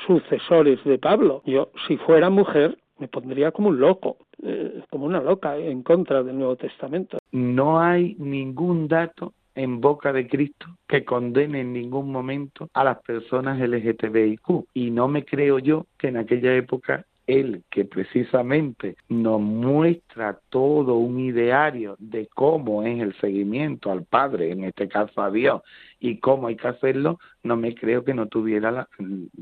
sucesores de Pablo. Yo, si fuera mujer, me pondría como un loco, eh, como una loca en contra del Nuevo Testamento. No hay ningún dato en boca de Cristo que condene en ningún momento a las personas LGTBIQ. Y no me creo yo que en aquella época él que precisamente nos muestra todo un ideario de cómo es el seguimiento al Padre, en este caso a Dios, y cómo hay que hacerlo, no me creo que no tuviera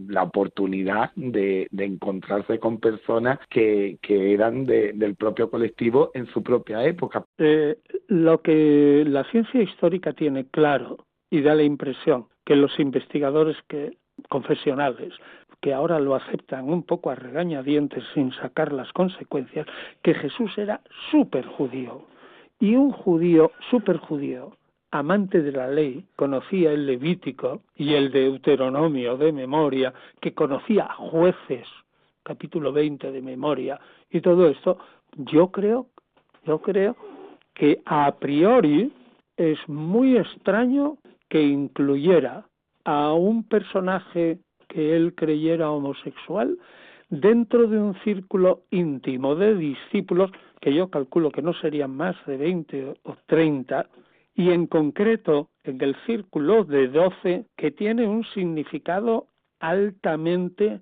la, oportunidad de, encontrarse con personas que, eran del propio colectivo en su propia época. Eh, lo que la ciencia histórica tiene claro y da la impresión que los investigadores que confesionales que ahora lo aceptan un poco a regañadientes sin sacar las consecuencias, que Jesús era súper judío. Y un judío, súper judío, amante de la ley, conocía el Levítico y el Deuteronomio de memoria, que conocía jueces, capítulo 20 de memoria, y todo esto, yo creo, yo creo que a priori es muy extraño que incluyera a un personaje que él creyera homosexual dentro de un círculo íntimo de discípulos, que yo calculo que no serían más de 20 o 30, y en concreto en el círculo de 12, que tiene un significado altamente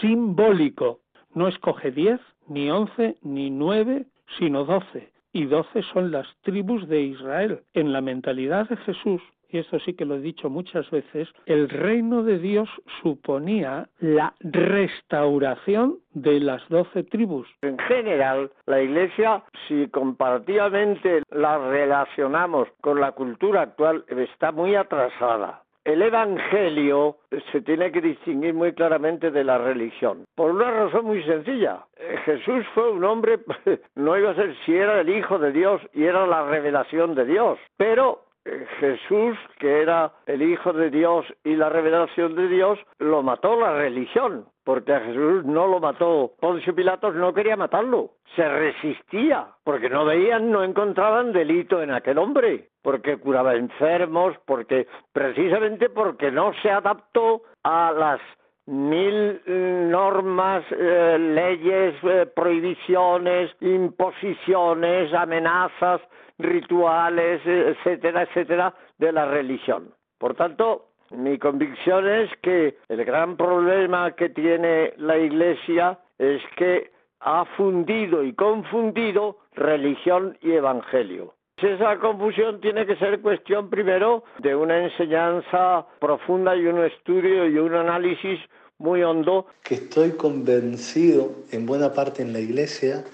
simbólico. No escoge 10, ni 11, ni 9, sino 12. Y 12 son las tribus de Israel. En la mentalidad de Jesús, y esto sí que lo he dicho muchas veces, el reino de Dios suponía la restauración de las doce tribus. En general, la Iglesia, si comparativamente la relacionamos con la cultura actual, está muy atrasada. El Evangelio se tiene que distinguir muy claramente de la religión, por una razón muy sencilla. Jesús fue un hombre, no iba a ser si era el Hijo de Dios y era la revelación de Dios, pero Jesús, que era el Hijo de Dios y la revelación de Dios, lo mató la religión, porque a Jesús no lo mató. Poncio Pilatos no quería matarlo, se resistía, porque no veían, no encontraban delito en aquel hombre, porque curaba enfermos, porque precisamente porque no se adaptó a las mil eh, normas, eh, leyes, eh, prohibiciones, imposiciones, amenazas rituales, etcétera, etcétera, de la religión. Por tanto, mi convicción es que el gran problema que tiene la Iglesia es que ha fundido y confundido religión y evangelio. Esa confusión tiene que ser cuestión primero de una enseñanza profunda y un estudio y un análisis muy hondo. Que estoy convencido en buena parte en la iglesia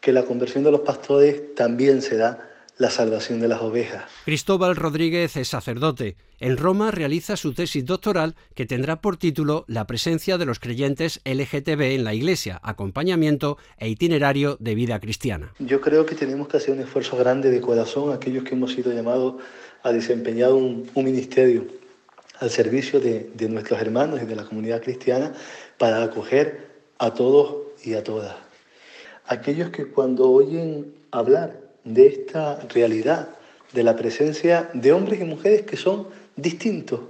que la conversión de los pastores también se da la salvación de las ovejas. Cristóbal Rodríguez es sacerdote. En Roma realiza su tesis doctoral que tendrá por título La presencia de los creyentes LGTB en la Iglesia, acompañamiento e itinerario de vida cristiana. Yo creo que tenemos que hacer un esfuerzo grande de corazón aquellos que hemos sido llamados a desempeñar un, ministerio al servicio de, de nuestros hermanos y de la comunidad cristiana para acoger a todos y a todas. Aquellos que cuando oyen hablar de esta realidad, de la presencia de hombres y mujeres que son distintos,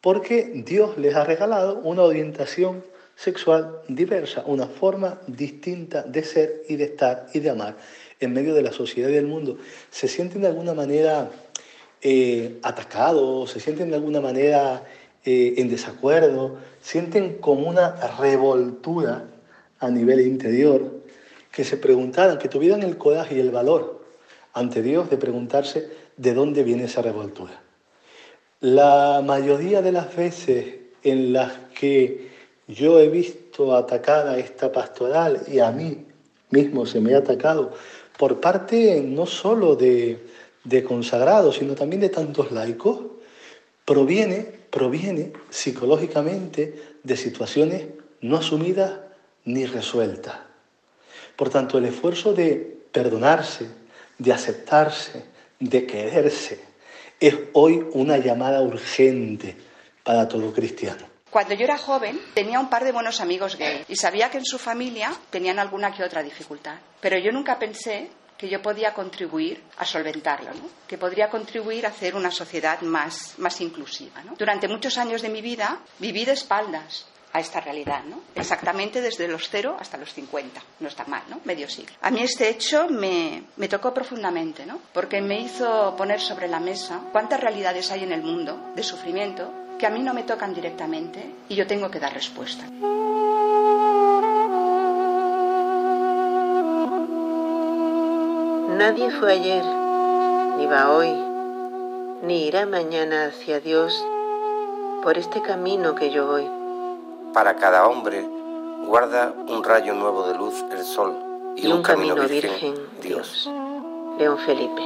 porque Dios les ha regalado una orientación sexual diversa, una forma distinta de ser y de estar y de amar en medio de la sociedad y del mundo. Se sienten de alguna manera eh, atacados, se sienten de alguna manera eh, en desacuerdo, sienten como una revoltura a nivel interior, que se preguntaran, que tuvieran el coraje y el valor ante Dios de preguntarse de dónde viene esa revoltura. La mayoría de las veces en las que yo he visto atacada esta pastoral y a mí mismo se me ha atacado por parte no solo de, de consagrados, sino también de tantos laicos, proviene, proviene psicológicamente de situaciones no asumidas ni resueltas. Por tanto, el esfuerzo de perdonarse, de aceptarse, de quererse, es hoy una llamada urgente para todo cristiano. Cuando yo era joven tenía un par de buenos amigos gay y sabía que en su familia tenían alguna que otra dificultad, pero yo nunca pensé que yo podía contribuir a solventarlo, que podría contribuir a hacer una sociedad más, más inclusiva. Durante muchos años de mi vida viví de espaldas a esta realidad, ¿no? Exactamente desde los cero hasta los 50. No está mal, ¿no? Medio siglo. A mí este hecho me, me tocó profundamente, ¿no? Porque me hizo poner sobre la mesa cuántas realidades hay en el mundo de sufrimiento que a mí no me tocan directamente y yo tengo que dar respuesta. Nadie fue ayer, ni va hoy, ni irá mañana hacia Dios por este camino que yo voy para cada hombre guarda un rayo nuevo de luz el sol y, un, camino, virgen, Dios. León Felipe.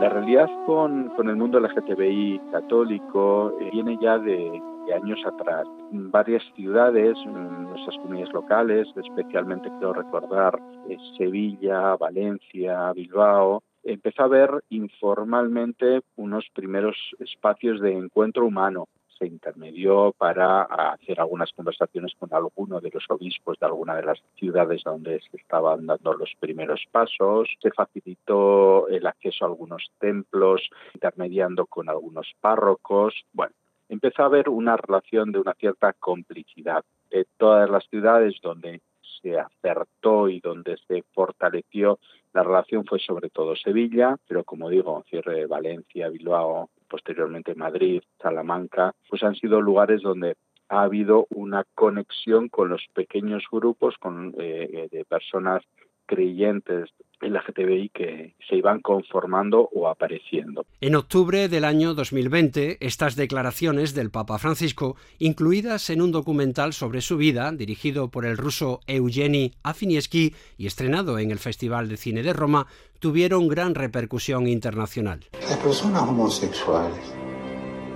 La realidad con, con el mundo LGTBI católico eh, viene ya de, años atrás. En varias ciudades, en nuestras comunidades locales, especialmente quiero recordar eh, Sevilla, Valencia, Bilbao, empezó a haber informalmente unos primeros espacios de encuentro humano. Se intermedió para hacer algunas conversaciones con alguno de los obispos de alguna de las ciudades donde se estaban dando los primeros pasos. Se facilitó el acceso a algunos templos, intermediando con algunos párrocos. Bueno, empezó a haber una relación de una cierta complicidad. De todas las ciudades donde se acertó y donde se fortaleció la relación fue sobre todo Sevilla, pero como digo, cierre de Valencia, Bilbao, posteriormente Madrid, Salamanca, pues han sido lugares donde ha habido una conexión con los pequeños grupos con, eh, de personas creyentes en la GTBI que se iban conformando o apareciendo. En octubre del año 2020, estas declaraciones del Papa Francisco, incluidas en un documental sobre su vida, dirigido por el ruso Eugeni Afinieski y estrenado en el Festival de Cine de Roma, tuvieron gran repercusión internacional. Las personas homosexuales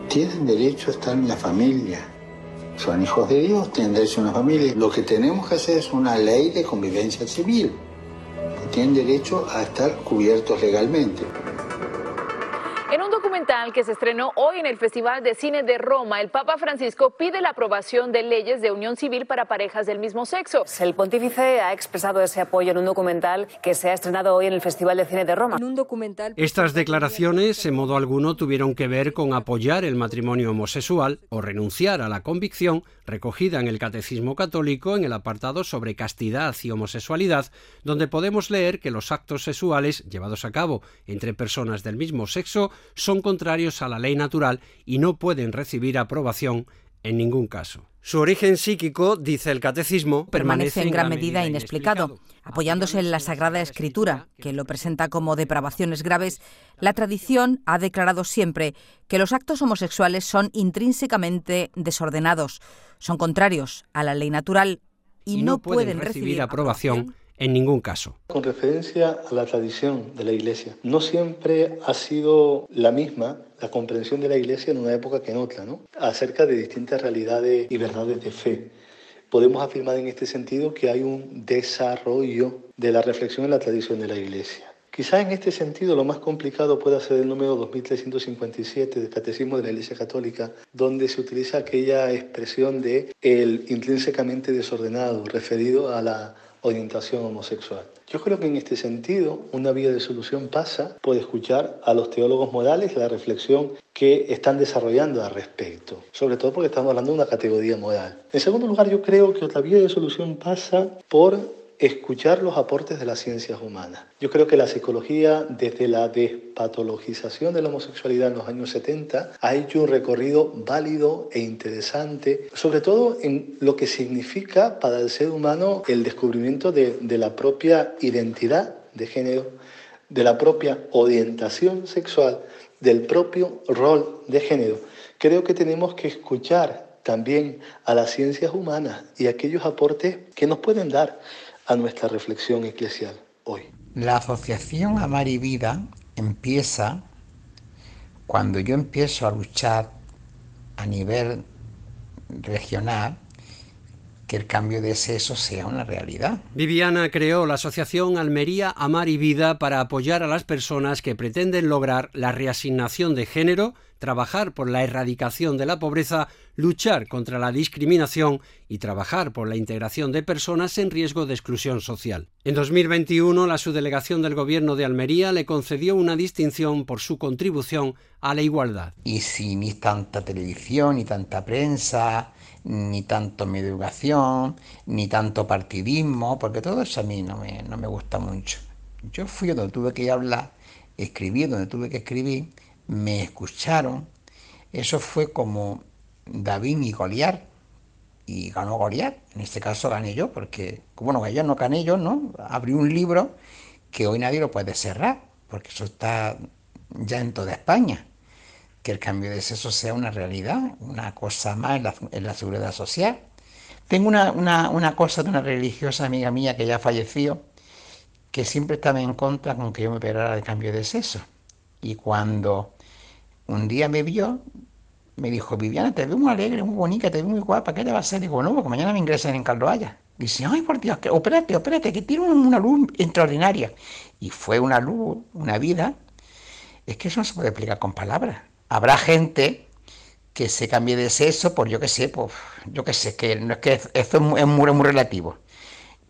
tienen derecho a estar en la familia. Son hijos de Dios, tienen derecho a una familia. Lo que tenemos que hacer es una ley de convivencia civil tienen derecho a estar cubiertos legalmente. En un documental que se estrenó hoy en el Festival de Cine de Roma, el Papa Francisco pide la aprobación de leyes de unión civil para parejas del mismo sexo. El pontífice ha expresado ese apoyo en un documental que se ha estrenado hoy en el Festival de Cine de Roma. Estas declaraciones, en modo alguno, tuvieron que ver con apoyar el matrimonio homosexual o renunciar a la convicción recogida en el Catecismo Católico en el apartado sobre castidad y homosexualidad, donde podemos leer que los actos sexuales llevados a cabo entre personas del mismo sexo son contrarios a la ley natural y no pueden recibir aprobación en ningún caso. Su origen psíquico, dice el catecismo, permanece en gran medida inexplicado. Apoyándose en la Sagrada Escritura, que lo presenta como depravaciones graves, la tradición ha declarado siempre que los actos homosexuales son intrínsecamente desordenados, son contrarios a la ley natural y, no, pueden, recibir aprobación en ningún caso. Con referencia a la tradición de la Iglesia, no siempre ha sido la misma la comprensión de la Iglesia en una época que en otra, ¿no? acerca de distintas realidades y verdades de fe. Podemos afirmar en este sentido que hay un desarrollo de la reflexión en la tradición de la Iglesia. Quizá en este sentido lo más complicado pueda ser el número 2357 del Catecismo de la Iglesia Católica, donde se utiliza aquella expresión de el intrínsecamente desordenado, referido a la orientación homosexual. Yo creo que en este sentido una vía de solución pasa por escuchar a los teólogos morales la reflexión que están desarrollando al respecto, sobre todo porque estamos hablando de una categoría moral. En segundo lugar, yo creo que otra vía de solución pasa por escuchar los aportes de las ciencias humanas. Yo creo que la psicología, desde la despatologización de la homosexualidad en los años 70, ha hecho un recorrido válido e interesante, sobre todo en lo que significa para el ser humano el descubrimiento de, de la propia identidad de género, de la propia orientación sexual, del propio rol de género. Creo que tenemos que escuchar también a las ciencias humanas y aquellos aportes que nos pueden dar a nuestra reflexión eclesial hoy. La asociación Amar y Vida empieza cuando yo empiezo a luchar a nivel regional que el cambio de sexo sea una realidad. Viviana creó la asociación Almería Amar y Vida para apoyar a las personas que pretenden lograr la reasignación de género trabajar por la erradicación de la pobreza, luchar contra la discriminación y trabajar por la integración de personas en riesgo de exclusión social. En 2021, la subdelegación del Gobierno de Almería le concedió una distinción por su contribución a la igualdad. Y si ni tanta televisión, ni tanta prensa, ni tanto mi educación, ni tanto partidismo, porque todo eso a mí no me, no me gusta mucho. Yo fui donde tuve que hablar, escribí donde tuve que escribir, me escucharon. Eso fue como David y Goliat. Y ganó Goliat. En este caso gané yo, porque, bueno, yo no gané yo, ¿no? Abrí un libro que hoy nadie lo puede cerrar, porque eso está ya en toda España. Que el cambio de sexo sea una realidad, una cosa más en la, seguridad social. Tengo una, una, cosa de una religiosa amiga mía que ya falleció, que siempre estaba en contra con que yo me operara de cambio de sexo. Y cuando un día me vio, me dijo, Viviana, te veo muy alegre, muy bonita, te veo muy guapa, ¿qué te va a hacer? Digo, no, porque mañana me ingresan en Caldoaya. Dice, ay, por Dios, que, opérate, opérate, que tiene una luz extraordinaria. Y fue una luz, una vida. Es que eso no se puede explicar con palabras. Habrá gente que se cambie de sexo por yo qué sé, pues yo qué sé, que no es que eso es muy, es muy relativo.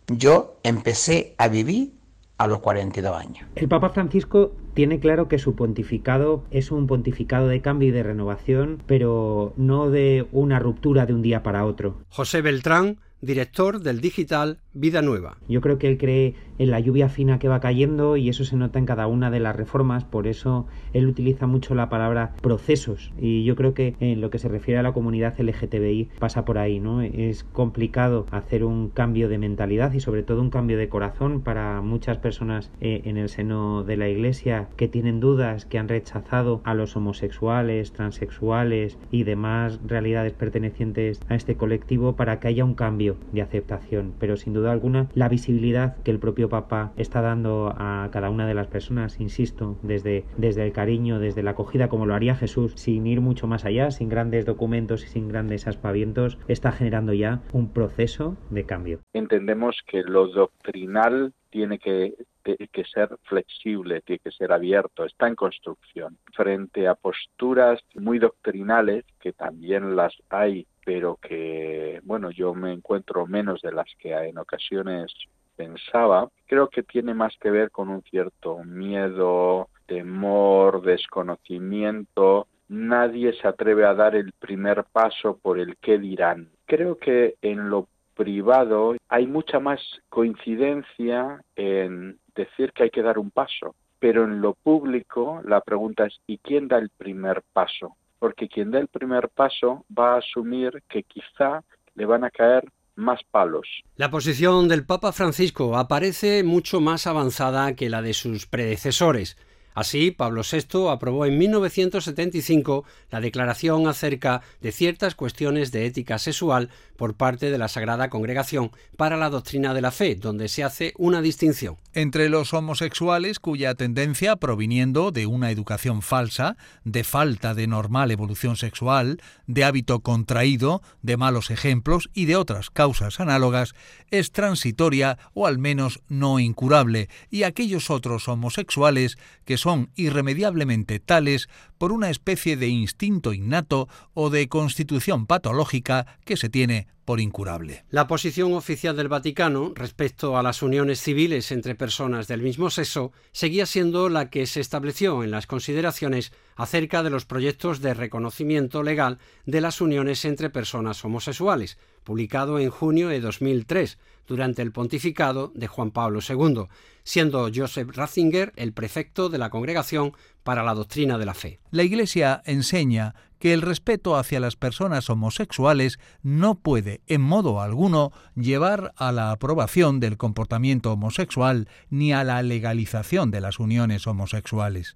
Yo empecé a vivir a los 42 años. El Papa Francisco tiene claro que su pontificado es un pontificado de cambio y de renovación, pero no de una ruptura de un día para otro. José Beltrán, director del digital Vida Nueva. Yo creo que él cree en la lluvia fina que va cayendo y eso se nota en cada una de las reformas, por eso él utiliza mucho la palabra procesos y yo creo que en lo que se refiere a la comunidad LGTBI pasa por ahí, ¿no? Es complicado hacer un cambio de mentalidad y sobre todo un cambio de corazón para muchas personas eh, en el seno de la iglesia que tienen dudas, que han rechazado a los homosexuales, transexuales y demás realidades pertenecientes a este colectivo para que haya un cambio de aceptación, pero sin duda alguna la visibilidad que el propio Papa está dando a cada una de las personas, insisto, desde, desde el cariño, desde la acogida, como lo haría Jesús, sin ir mucho más allá, sin grandes documentos y sin grandes aspavientos, está generando ya un proceso de cambio. Entendemos que lo doctrinal tiene que, que, ser flexible, tiene que ser abierto, está en construcción. Frente a posturas muy doctrinales, que también las hay, pero que, bueno, yo me encuentro menos de las que en ocasiones pensaba, creo que tiene más que ver con un cierto miedo, temor, desconocimiento. Nadie se atreve a dar el primer paso por el qué dirán. Creo que en lo privado hay mucha más coincidencia en decir que hay que dar un paso, pero en lo público la pregunta es ¿y quién da el primer paso? Porque quien da el primer paso va a asumir que quizá le van a caer más palos. La posición del Papa Francisco aparece mucho más avanzada que la de sus predecesores. Así, Pablo VI aprobó en 1975 la declaración acerca de ciertas cuestiones de ética sexual por parte de la Sagrada Congregación para la Doctrina de la Fe, donde se hace una distinción. Entre los homosexuales cuya tendencia proviniendo de una educación falsa, de falta de normal evolución sexual, de hábito contraído, de malos ejemplos y de otras causas análogas, es transitoria o al menos no incurable, y aquellos otros homosexuales que son irremediablemente tales por una especie de instinto innato o de constitución patológica que se tiene por incurable. La posición oficial del Vaticano respecto a las uniones civiles entre personas del mismo sexo seguía siendo la que se estableció en las consideraciones acerca de los proyectos de reconocimiento legal de las uniones entre personas homosexuales, publicado en junio de 2003, durante el pontificado de Juan Pablo II, siendo Joseph Ratzinger el prefecto de la Congregación para la Doctrina de la Fe. La Iglesia enseña que el respeto hacia las personas homosexuales no puede, en modo alguno, llevar a la aprobación del comportamiento homosexual ni a la legalización de las uniones homosexuales.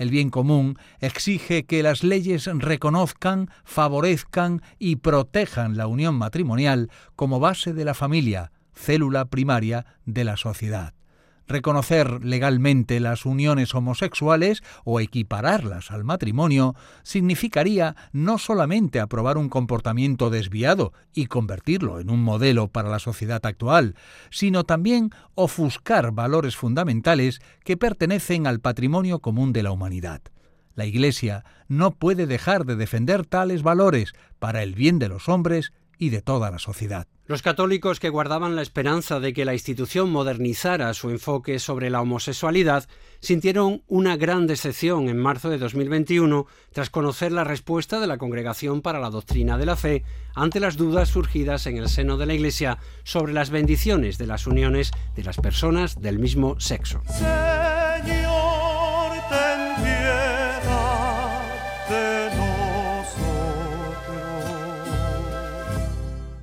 El bien común exige que las leyes reconozcan, favorezcan y protejan la unión matrimonial como base de la familia, célula primaria de la sociedad. Reconocer legalmente las uniones homosexuales o equipararlas al matrimonio significaría no solamente aprobar un comportamiento desviado y convertirlo en un modelo para la sociedad actual, sino también ofuscar valores fundamentales que pertenecen al patrimonio común de la humanidad. La Iglesia no puede dejar de defender tales valores para el bien de los hombres y de toda la sociedad. Los católicos que guardaban la esperanza de que la institución modernizara su enfoque sobre la homosexualidad sintieron una gran decepción en marzo de 2021 tras conocer la respuesta de la Congregación para la Doctrina de la Fe ante las dudas surgidas en el seno de la Iglesia sobre las bendiciones de las uniones de las personas del mismo sexo.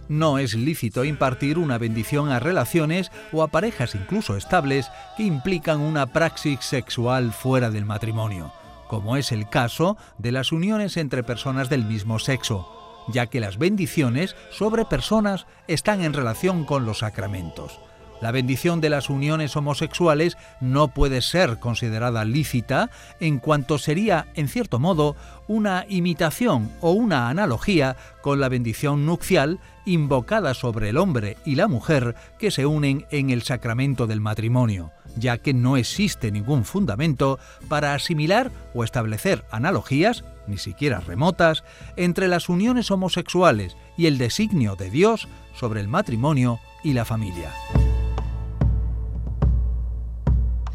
No es lícito impartir una bendición a relaciones o a parejas incluso estables que implican una praxis sexual fuera del matrimonio, como es el caso de las uniones entre personas del mismo sexo, ya que las bendiciones sobre personas están en relación con los sacramentos. La bendición de las uniones homosexuales no puede ser considerada lícita en cuanto sería, en cierto modo, una imitación o una analogía con la bendición nupcial invocada sobre el hombre y la mujer que se unen en el sacramento del matrimonio, ya que no existe ningún fundamento para asimilar o establecer analogías, ni siquiera remotas, entre las uniones homosexuales y el designio de Dios sobre el matrimonio y la familia.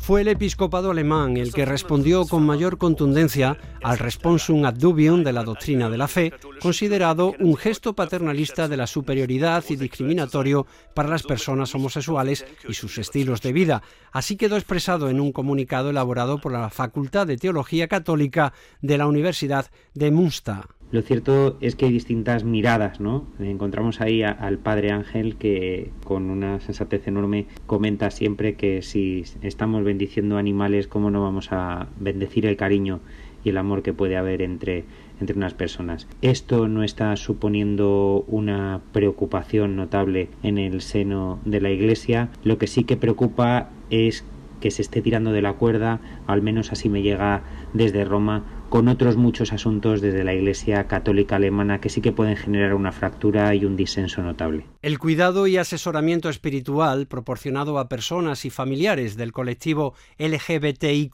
Fue el episcopado alemán el que respondió con mayor contundencia al responsum ad dubium de la doctrina de la fe, considerado un gesto paternalista de la superioridad y discriminatorio para las personas homosexuales y sus estilos de vida. Así quedó expresado en un comunicado elaborado por la Facultad de Teología Católica de la Universidad de Münster. Lo cierto es que hay distintas miradas, ¿no? Encontramos ahí al padre Ángel que con una sensatez enorme comenta siempre que si estamos bendiciendo animales, ¿cómo no vamos a bendecir el cariño y el amor que puede haber entre, entre unas personas? Esto no está suponiendo una preocupación notable en el seno de la Iglesia. Lo que sí que preocupa es que se esté tirando de la cuerda, al menos así me llega desde Roma, con otros muchos asuntos desde la Iglesia Católica Alemana que sí que pueden generar una fractura y un disenso notable. El cuidado y asesoramiento espiritual proporcionado a personas y familiares del colectivo LGBTIQ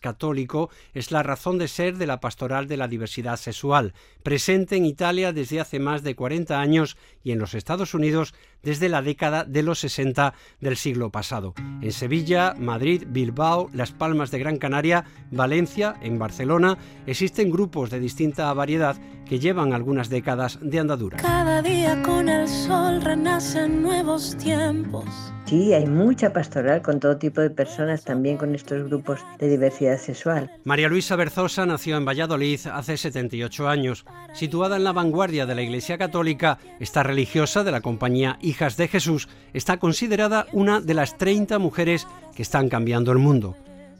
católico es la razón de ser de la Pastoral de la Diversidad Sexual, presente en Italia desde hace más de 40 años y en los Estados Unidos desde la década de los 60 del siglo pasado. En Sevilla, Madrid, Bilbao, Las Palmas de Gran Canaria, Valencia, en Barcelona, existen grupos de distinta variedad que llevan algunas décadas de andadura. Cada día con el sol renacen nuevos tiempos. Sí, hay mucha pastoral con todo tipo de personas, también con estos grupos de diversidad sexual. María Luisa Berzosa nació en Valladolid hace 78 años. Situada en la vanguardia de la Iglesia Católica, esta religiosa de la compañía Hijas de Jesús está considerada una de las 30 mujeres que están cambiando el mundo.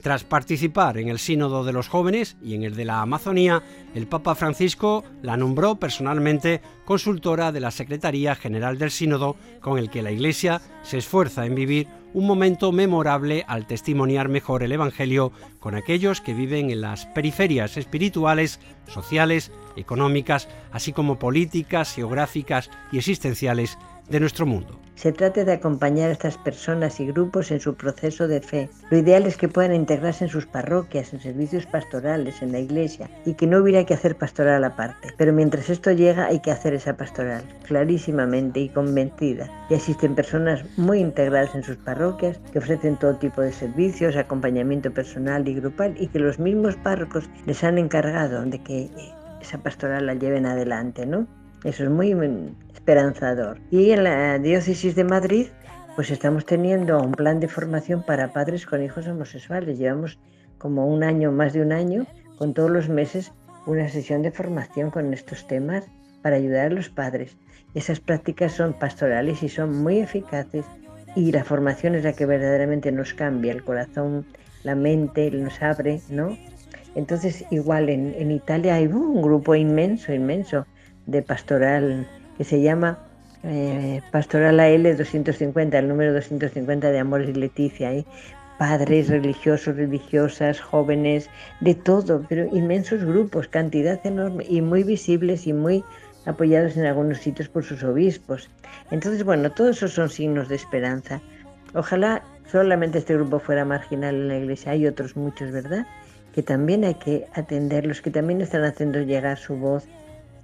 Tras participar en el Sínodo de los Jóvenes y en el de la Amazonía, el Papa Francisco la nombró personalmente consultora de la Secretaría General del Sínodo, con el que la Iglesia se esfuerza en vivir un momento memorable al testimoniar mejor el Evangelio con aquellos que viven en las periferias espirituales, sociales, económicas, así como políticas, geográficas y existenciales de nuestro mundo. Se trata de acompañar a estas personas y grupos en su proceso de fe. Lo ideal es que puedan integrarse en sus parroquias, en servicios pastorales, en la iglesia, y que no hubiera que hacer pastoral aparte. Pero mientras esto llega hay que hacer esa pastoral, clarísimamente y convencida. Y existen personas muy integradas en sus parroquias que ofrecen todo tipo de servicios, acompañamiento personal y grupal, y que los mismos párrocos les han encargado de que esa pastoral la lleven adelante, ¿no? Eso es muy esperanzador. Y en la diócesis de Madrid, pues estamos teniendo un plan de formación para padres con hijos homosexuales. Llevamos como un año, más de un año, con todos los meses una sesión de formación con estos temas para ayudar a los padres. Esas prácticas son pastorales y son muy eficaces y la formación es la que verdaderamente nos cambia el corazón, la mente, nos abre, ¿no? Entonces, igual en, en Italia hay un grupo inmenso, inmenso de pastoral que se llama eh, Pastoral AL 250, el número 250 de Amores y Leticia. Hay padres religiosos, religiosas, jóvenes, de todo, pero inmensos grupos, cantidad enorme y muy visibles y muy apoyados en algunos sitios por sus obispos. Entonces, bueno, todos esos son signos de esperanza. Ojalá solamente este grupo fuera marginal en la iglesia, hay otros muchos, ¿verdad? Que también hay que atenderlos, que también están haciendo llegar su voz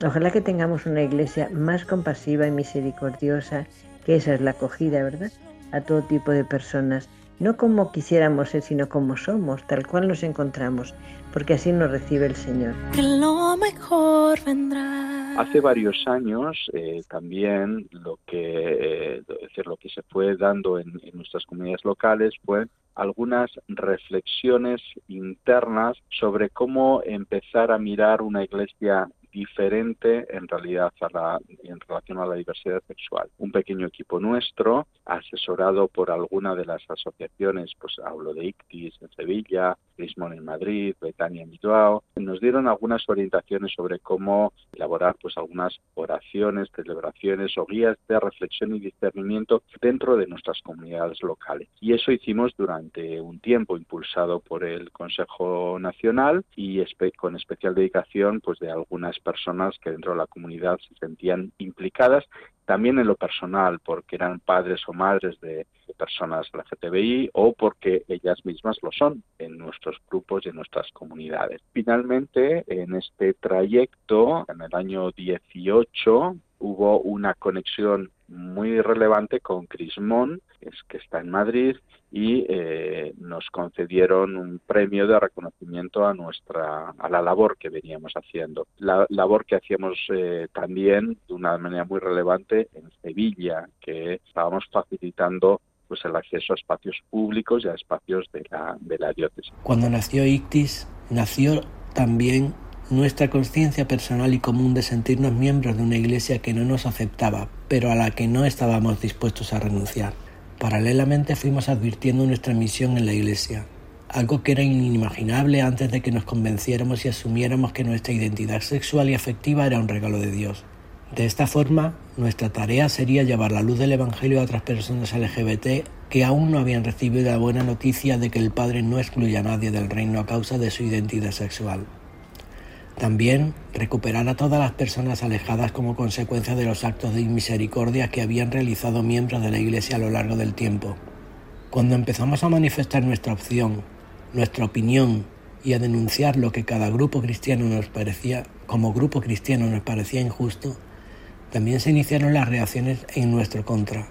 Ojalá que tengamos una iglesia más compasiva y misericordiosa, que esa es la acogida, ¿verdad? A todo tipo de personas, no como quisiéramos ser, sino como somos, tal cual nos encontramos, porque así nos recibe el Señor. Que lo mejor vendrá. Hace varios años eh, también lo que, eh, decir, lo que se fue dando en, en nuestras comunidades locales fue algunas reflexiones internas sobre cómo empezar a mirar una iglesia diferente en realidad a la, en relación a la diversidad sexual. Un pequeño equipo nuestro, asesorado por alguna de las asociaciones, pues hablo de ICTIS en Sevilla, En Madrid, Betania en Bilbao, nos dieron algunas orientaciones sobre cómo elaborar pues algunas oraciones, celebraciones o guías de reflexión y discernimiento dentro de nuestras comunidades locales. Y eso hicimos durante un tiempo, impulsado por el Consejo Nacional y con especial dedicación pues de algunas personas que dentro de la comunidad se sentían implicadas, también en lo personal, porque eran padres o madres de personas LGTBI o porque ellas mismas lo son en nuestros grupos y en nuestras comunidades. Finalmente, en este trayecto, en el año 18, hubo una conexión muy relevante con Crismón, que está en Madrid, y eh, nos concedieron un premio de reconocimiento a nuestra a la labor que veníamos haciendo la labor que hacíamos eh, también de una manera muy relevante en Sevilla que estábamos facilitando pues el acceso a espacios públicos y a espacios de la, diócesis. Cuando nació Ictis, nació también nuestra conciencia personal y común de sentirnos miembros de una iglesia que no nos aceptaba, pero a la que no estábamos dispuestos a renunciar. Paralelamente fuimos advirtiendo nuestra misión en la iglesia, algo que era inimaginable antes de que nos convenciéramos y asumiéramos que nuestra identidad sexual y afectiva era un regalo de Dios. De esta forma, nuestra tarea sería llevar la luz del Evangelio a otras personas LGBT que aún no habían recibido la buena noticia de que el Padre no excluye a nadie del reino a causa de su identidad sexual. También recuperar a todas las personas alejadas como consecuencia de los actos de misericordia que habían realizado miembros de la Iglesia a lo largo del tiempo. Cuando empezamos a manifestar nuestra opción, nuestra opinión y a denunciar lo que cada grupo cristiano nos parecía, como grupo cristiano nos parecía injusto, también se iniciaron las reacciones en nuestro contra.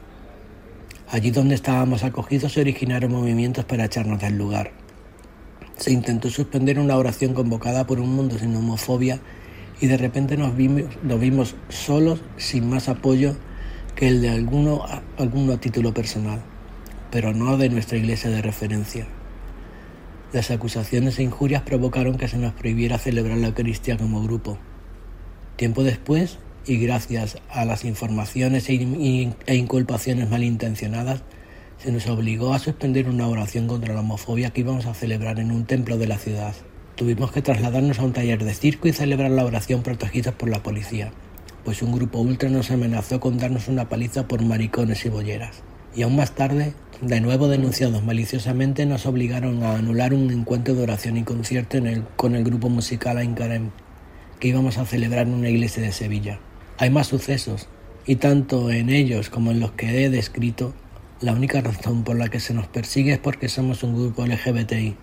Allí donde estábamos acogidos se originaron movimientos para echarnos del lugar se intentó suspender una oración convocada por un mundo sin homofobia y de repente nos vimos, solos sin más apoyo que el de alguno, alguno a título personal, pero no de nuestra iglesia de referencia. Las acusaciones e injurias provocaron que se nos prohibiera celebrar la Eucaristía como grupo. Tiempo después, y gracias a las informaciones e, e inculpaciones malintencionadas, se nos obligó a suspender una oración contra la homofobia que íbamos a celebrar en un templo de la ciudad. Tuvimos que trasladarnos a un taller de circo y celebrar la oración protegidos por la policía, pues un grupo ultra nos amenazó con darnos una paliza por maricones y bolleras. Y aún más tarde, de nuevo denunciados maliciosamente, nos obligaron a anular un encuentro de oración y concierto con el grupo musical Aincarem, que íbamos a celebrar en una iglesia de Sevilla. Hay más sucesos, y tanto en ellos como en los que he descrito, la única razón por la que se nos persigue es porque somos un grupo LGBTI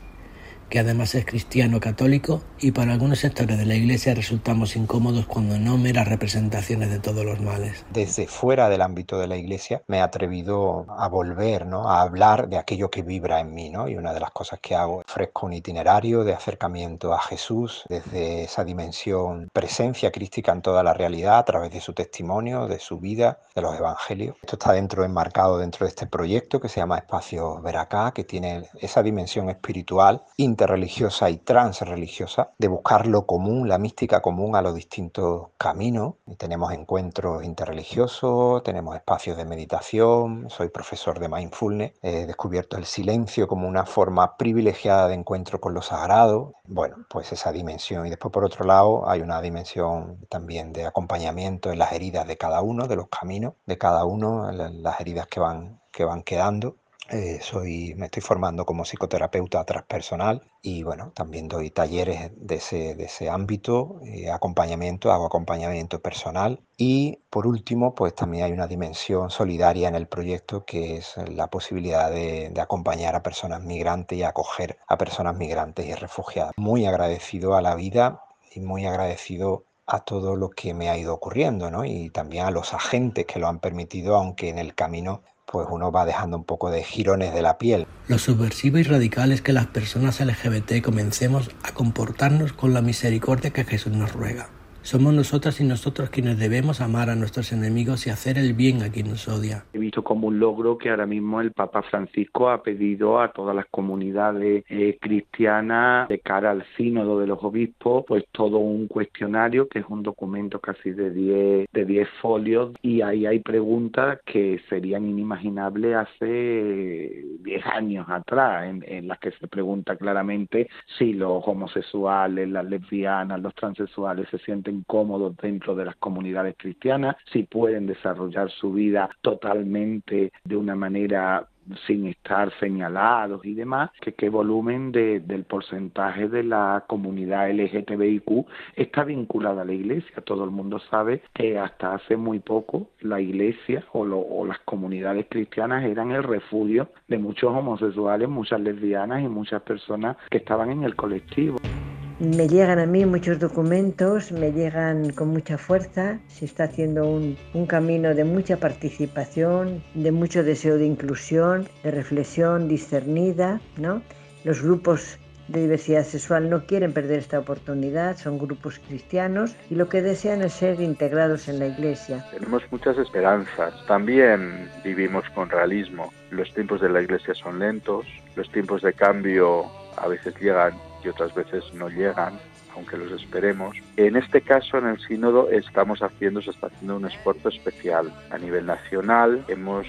que además es cristiano católico y para algunos sectores de la Iglesia resultamos incómodos cuando no meras representaciones de todos los males. Desde fuera del ámbito de la Iglesia me he atrevido a volver, ¿no? a hablar de aquello que vibra en mí, ¿no? y una de las cosas que hago ofrezco un itinerario de acercamiento a Jesús desde esa dimensión presencia crística en toda la realidad a través de su testimonio, de su vida, de los evangelios. Esto está dentro enmarcado dentro de este proyecto que se llama Espacio Veracá, que tiene esa dimensión espiritual interreligiosa y transreligiosa, de buscar lo común, la mística común a los distintos caminos. Y tenemos encuentros interreligiosos, tenemos espacios de meditación, soy profesor de mindfulness, he descubierto el silencio como una forma privilegiada de encuentro con lo sagrado. Bueno, pues esa dimensión. Y después por otro lado hay una dimensión también de acompañamiento en las heridas de cada uno, de los caminos de cada uno, las heridas que van, que van quedando eh, soy, me estoy formando como psicoterapeuta transpersonal y bueno, también doy talleres de ese, de ese ámbito, eh, acompañamiento, hago acompañamiento personal y por último, pues también hay una dimensión solidaria en el proyecto que es la posibilidad de, de acompañar a personas migrantes y acoger a personas migrantes y refugiadas. Muy agradecido a la vida y muy agradecido a todo lo que me ha ido ocurriendo, ¿no? Y también a los agentes que lo han permitido, aunque en el camino pues uno va dejando un poco de girones de la piel. Lo subversivo y radical es que las personas LGBT comencemos a comportarnos con la misericordia que Jesús nos ruega. Somos nosotras y nosotros quienes debemos amar a nuestros enemigos y hacer el bien a quien nos odia. He visto como un logro que ahora mismo el Papa Francisco ha pedido a todas las comunidades eh, cristianas de cara al sínodo de los obispos, pues todo un cuestionario que es un documento casi de 10 de 10 folios y ahí hay preguntas que serían inimaginables hace 10 años atrás, en, en las que se pregunta claramente si los homosexuales, las lesbianas, los transexuales se sienten cómodos dentro de las comunidades cristianas, si pueden desarrollar su vida totalmente de una manera sin estar señalados y demás, que qué volumen de, del porcentaje de la comunidad LGTBIQ está vinculada a la iglesia. Todo el mundo sabe que hasta hace muy poco la iglesia o, lo, o las comunidades cristianas eran el refugio de muchos homosexuales, muchas lesbianas y muchas personas que estaban en el colectivo. Me llegan a mí muchos documentos, me llegan con mucha fuerza, se está haciendo un, camino de mucha participación, de mucho deseo de inclusión, de reflexión discernida, ¿no? Los grupos de diversidad sexual no quieren perder esta oportunidad, son grupos cristianos y lo que desean es ser integrados en la iglesia. Tenemos muchas esperanzas, también vivimos con realismo. Los tiempos de la iglesia son lentos, los tiempos de cambio a veces llegan y otras veces no llegan, aunque los esperemos. En este caso, en el sínodo, estamos haciendo, se está haciendo un esfuerzo especial. A nivel nacional hemos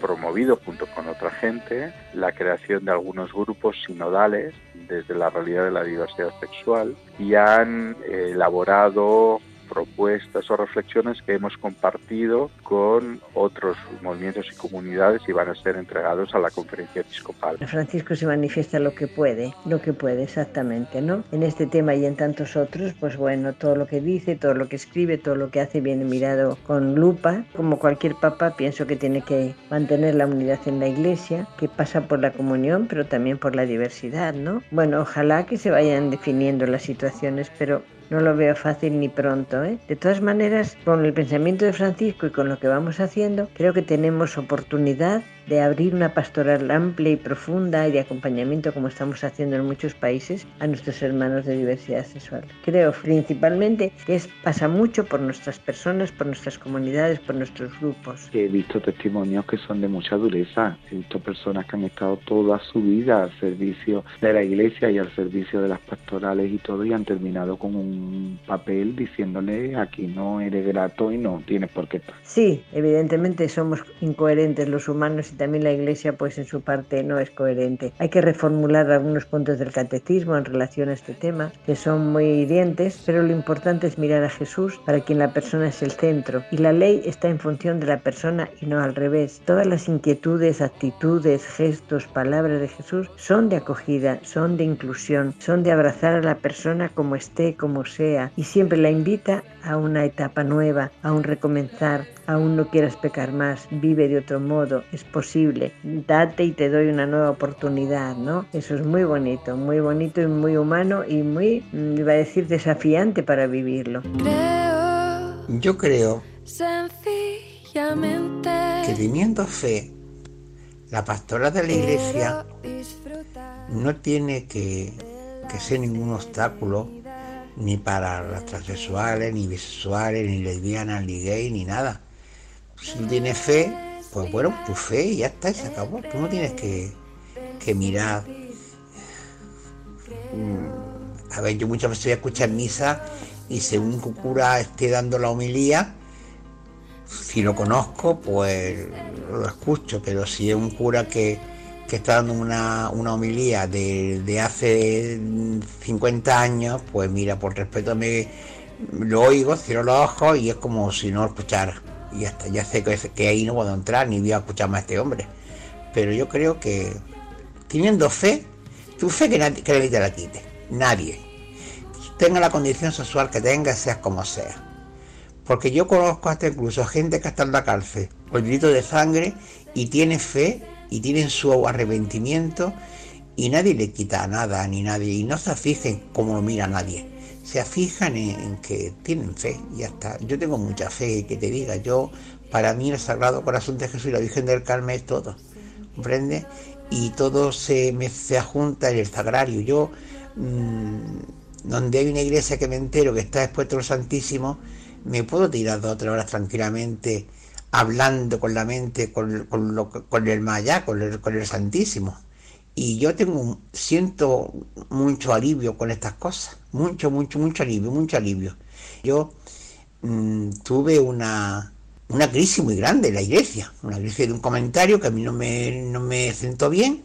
promovido junto con otra gente la creación de algunos grupos sinodales desde la realidad de la diversidad sexual y han elaborado propuestas o reflexiones que hemos compartido con otros movimientos y comunidades y van a ser entregados a la conferencia episcopal. Francisco se manifiesta lo que puede, lo que puede exactamente, ¿no? En este tema y en tantos otros, pues bueno, todo lo que dice, todo lo que escribe, todo lo que hace viene mirado con lupa. Como cualquier papa, pienso que tiene que mantener la unidad en la iglesia, que pasa por la comunión, pero también por la diversidad, ¿no? Bueno, ojalá que se vayan definiendo las situaciones, pero no lo veo fácil ni pronto. ¿eh? De todas maneras, con el pensamiento de Francisco y con lo que vamos haciendo, creo que tenemos oportunidad de abrir una pastoral amplia y profunda y de acompañamiento, como estamos haciendo en muchos países, a nuestros hermanos de diversidad sexual. Creo principalmente que es, pasa mucho por nuestras personas, por nuestras comunidades, por nuestros grupos. He visto testimonios que son de mucha dureza. He visto personas que han estado toda su vida al servicio de la iglesia y al servicio de las pastorales y todo y han terminado con un papel diciéndole aquí no eres grato y no tienes por qué. Sí, evidentemente somos incoherentes los humanos si también la Iglesia pues en su parte no es coherente. Hay que reformular algunos puntos del catecismo en relación a este tema, que son muy hirientes, pero lo importante es mirar a Jesús, para quien la persona es el centro, y la ley está en función de la persona y no al revés. Todas las inquietudes, actitudes, gestos, palabras de Jesús son de acogida, son de inclusión, son de abrazar a la persona como esté, como sea, y siempre la invita a una etapa nueva, a un recomenzar, aún no quieras pecar más, vive de otro modo, es posible, date y te doy una nueva oportunidad, ¿no? Eso es muy bonito, muy bonito y muy humano y muy, mm, iba a decir, desafiante para vivirlo. Yo creo que teniendo fe, la pastora de la iglesia no tiene que, que ser ningún obstáculo ni para las transexuales, ni bisexuales, ni lesbianas, ni gay, ni nada. Si tú tienes fe, pues bueno, tu fe y ya está, y se acabó. Tú no tienes que, que mirar. Mm, a ver, yo muchas veces voy a escuchar misa y según un cura esté dando la homilía, si lo conozco, pues lo escucho, pero si es un cura que, que está dando una, una homilía de, de, hace 50 años, pues mira, por respeto me lo oigo, cierro los ojos y es como si no lo escuchara. Y hasta ya sé que, que ahí no puedo entrar ni voy a escuchar más a este hombre. Pero yo creo que teniendo fe, tu fe que nadie, que te la quite, nadie. Tenga la condición sexual que tenga, seas como sea. Porque yo conozco hasta incluso gente que está en la cárcel por delito de sangre y tiene fe y tienen su arrepentimiento y nadie le quita nada ni nadie y no se fijen como lo mira nadie se fijan en, que tienen fe ya está. Yo tengo mucha fe que te diga yo para mí el Sagrado Corazón de Jesús y la Virgen del Carmen es todo comprende y todo se me se junta en el sagrario. Yo mmm, donde hay una iglesia que me entero que está expuesto al Santísimo me puedo tirar dos o tres horas tranquilamente hablando con la mente, con, con el Maya, con el, con el Santísimo. Y yo tengo, siento mucho alivio con estas cosas, mucho, mucho, mucho alivio, mucho alivio. Yo mmm, tuve una, una crisis muy grande en la iglesia, una crisis de un comentario que a mí no me, no me sentó bien,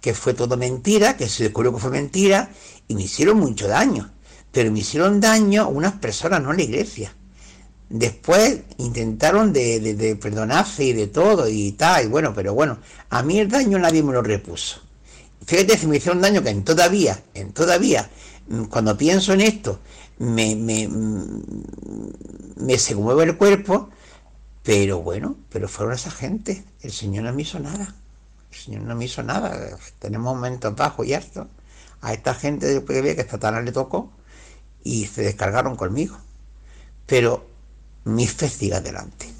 que fue todo mentira, que se descubrió que fue mentira, y me hicieron mucho daño. Pero me hicieron daño unas personas, no la iglesia. Después intentaron de, de, de, perdonarse y de todo y tal, y bueno, pero bueno, a mí el daño nadie me lo repuso. Fíjate si me hicieron daño que en todavía, en todavía, mm, cuando pienso en esto, me, me, mm, me se mueve el cuerpo, pero bueno, pero fueron esa gente, el Señor no me hizo nada, el Señor no me hizo nada, tenemos momentos bajos y altos, a esta gente después que que Satanás le tocó y se descargaron conmigo, pero mi fe sigue adelante.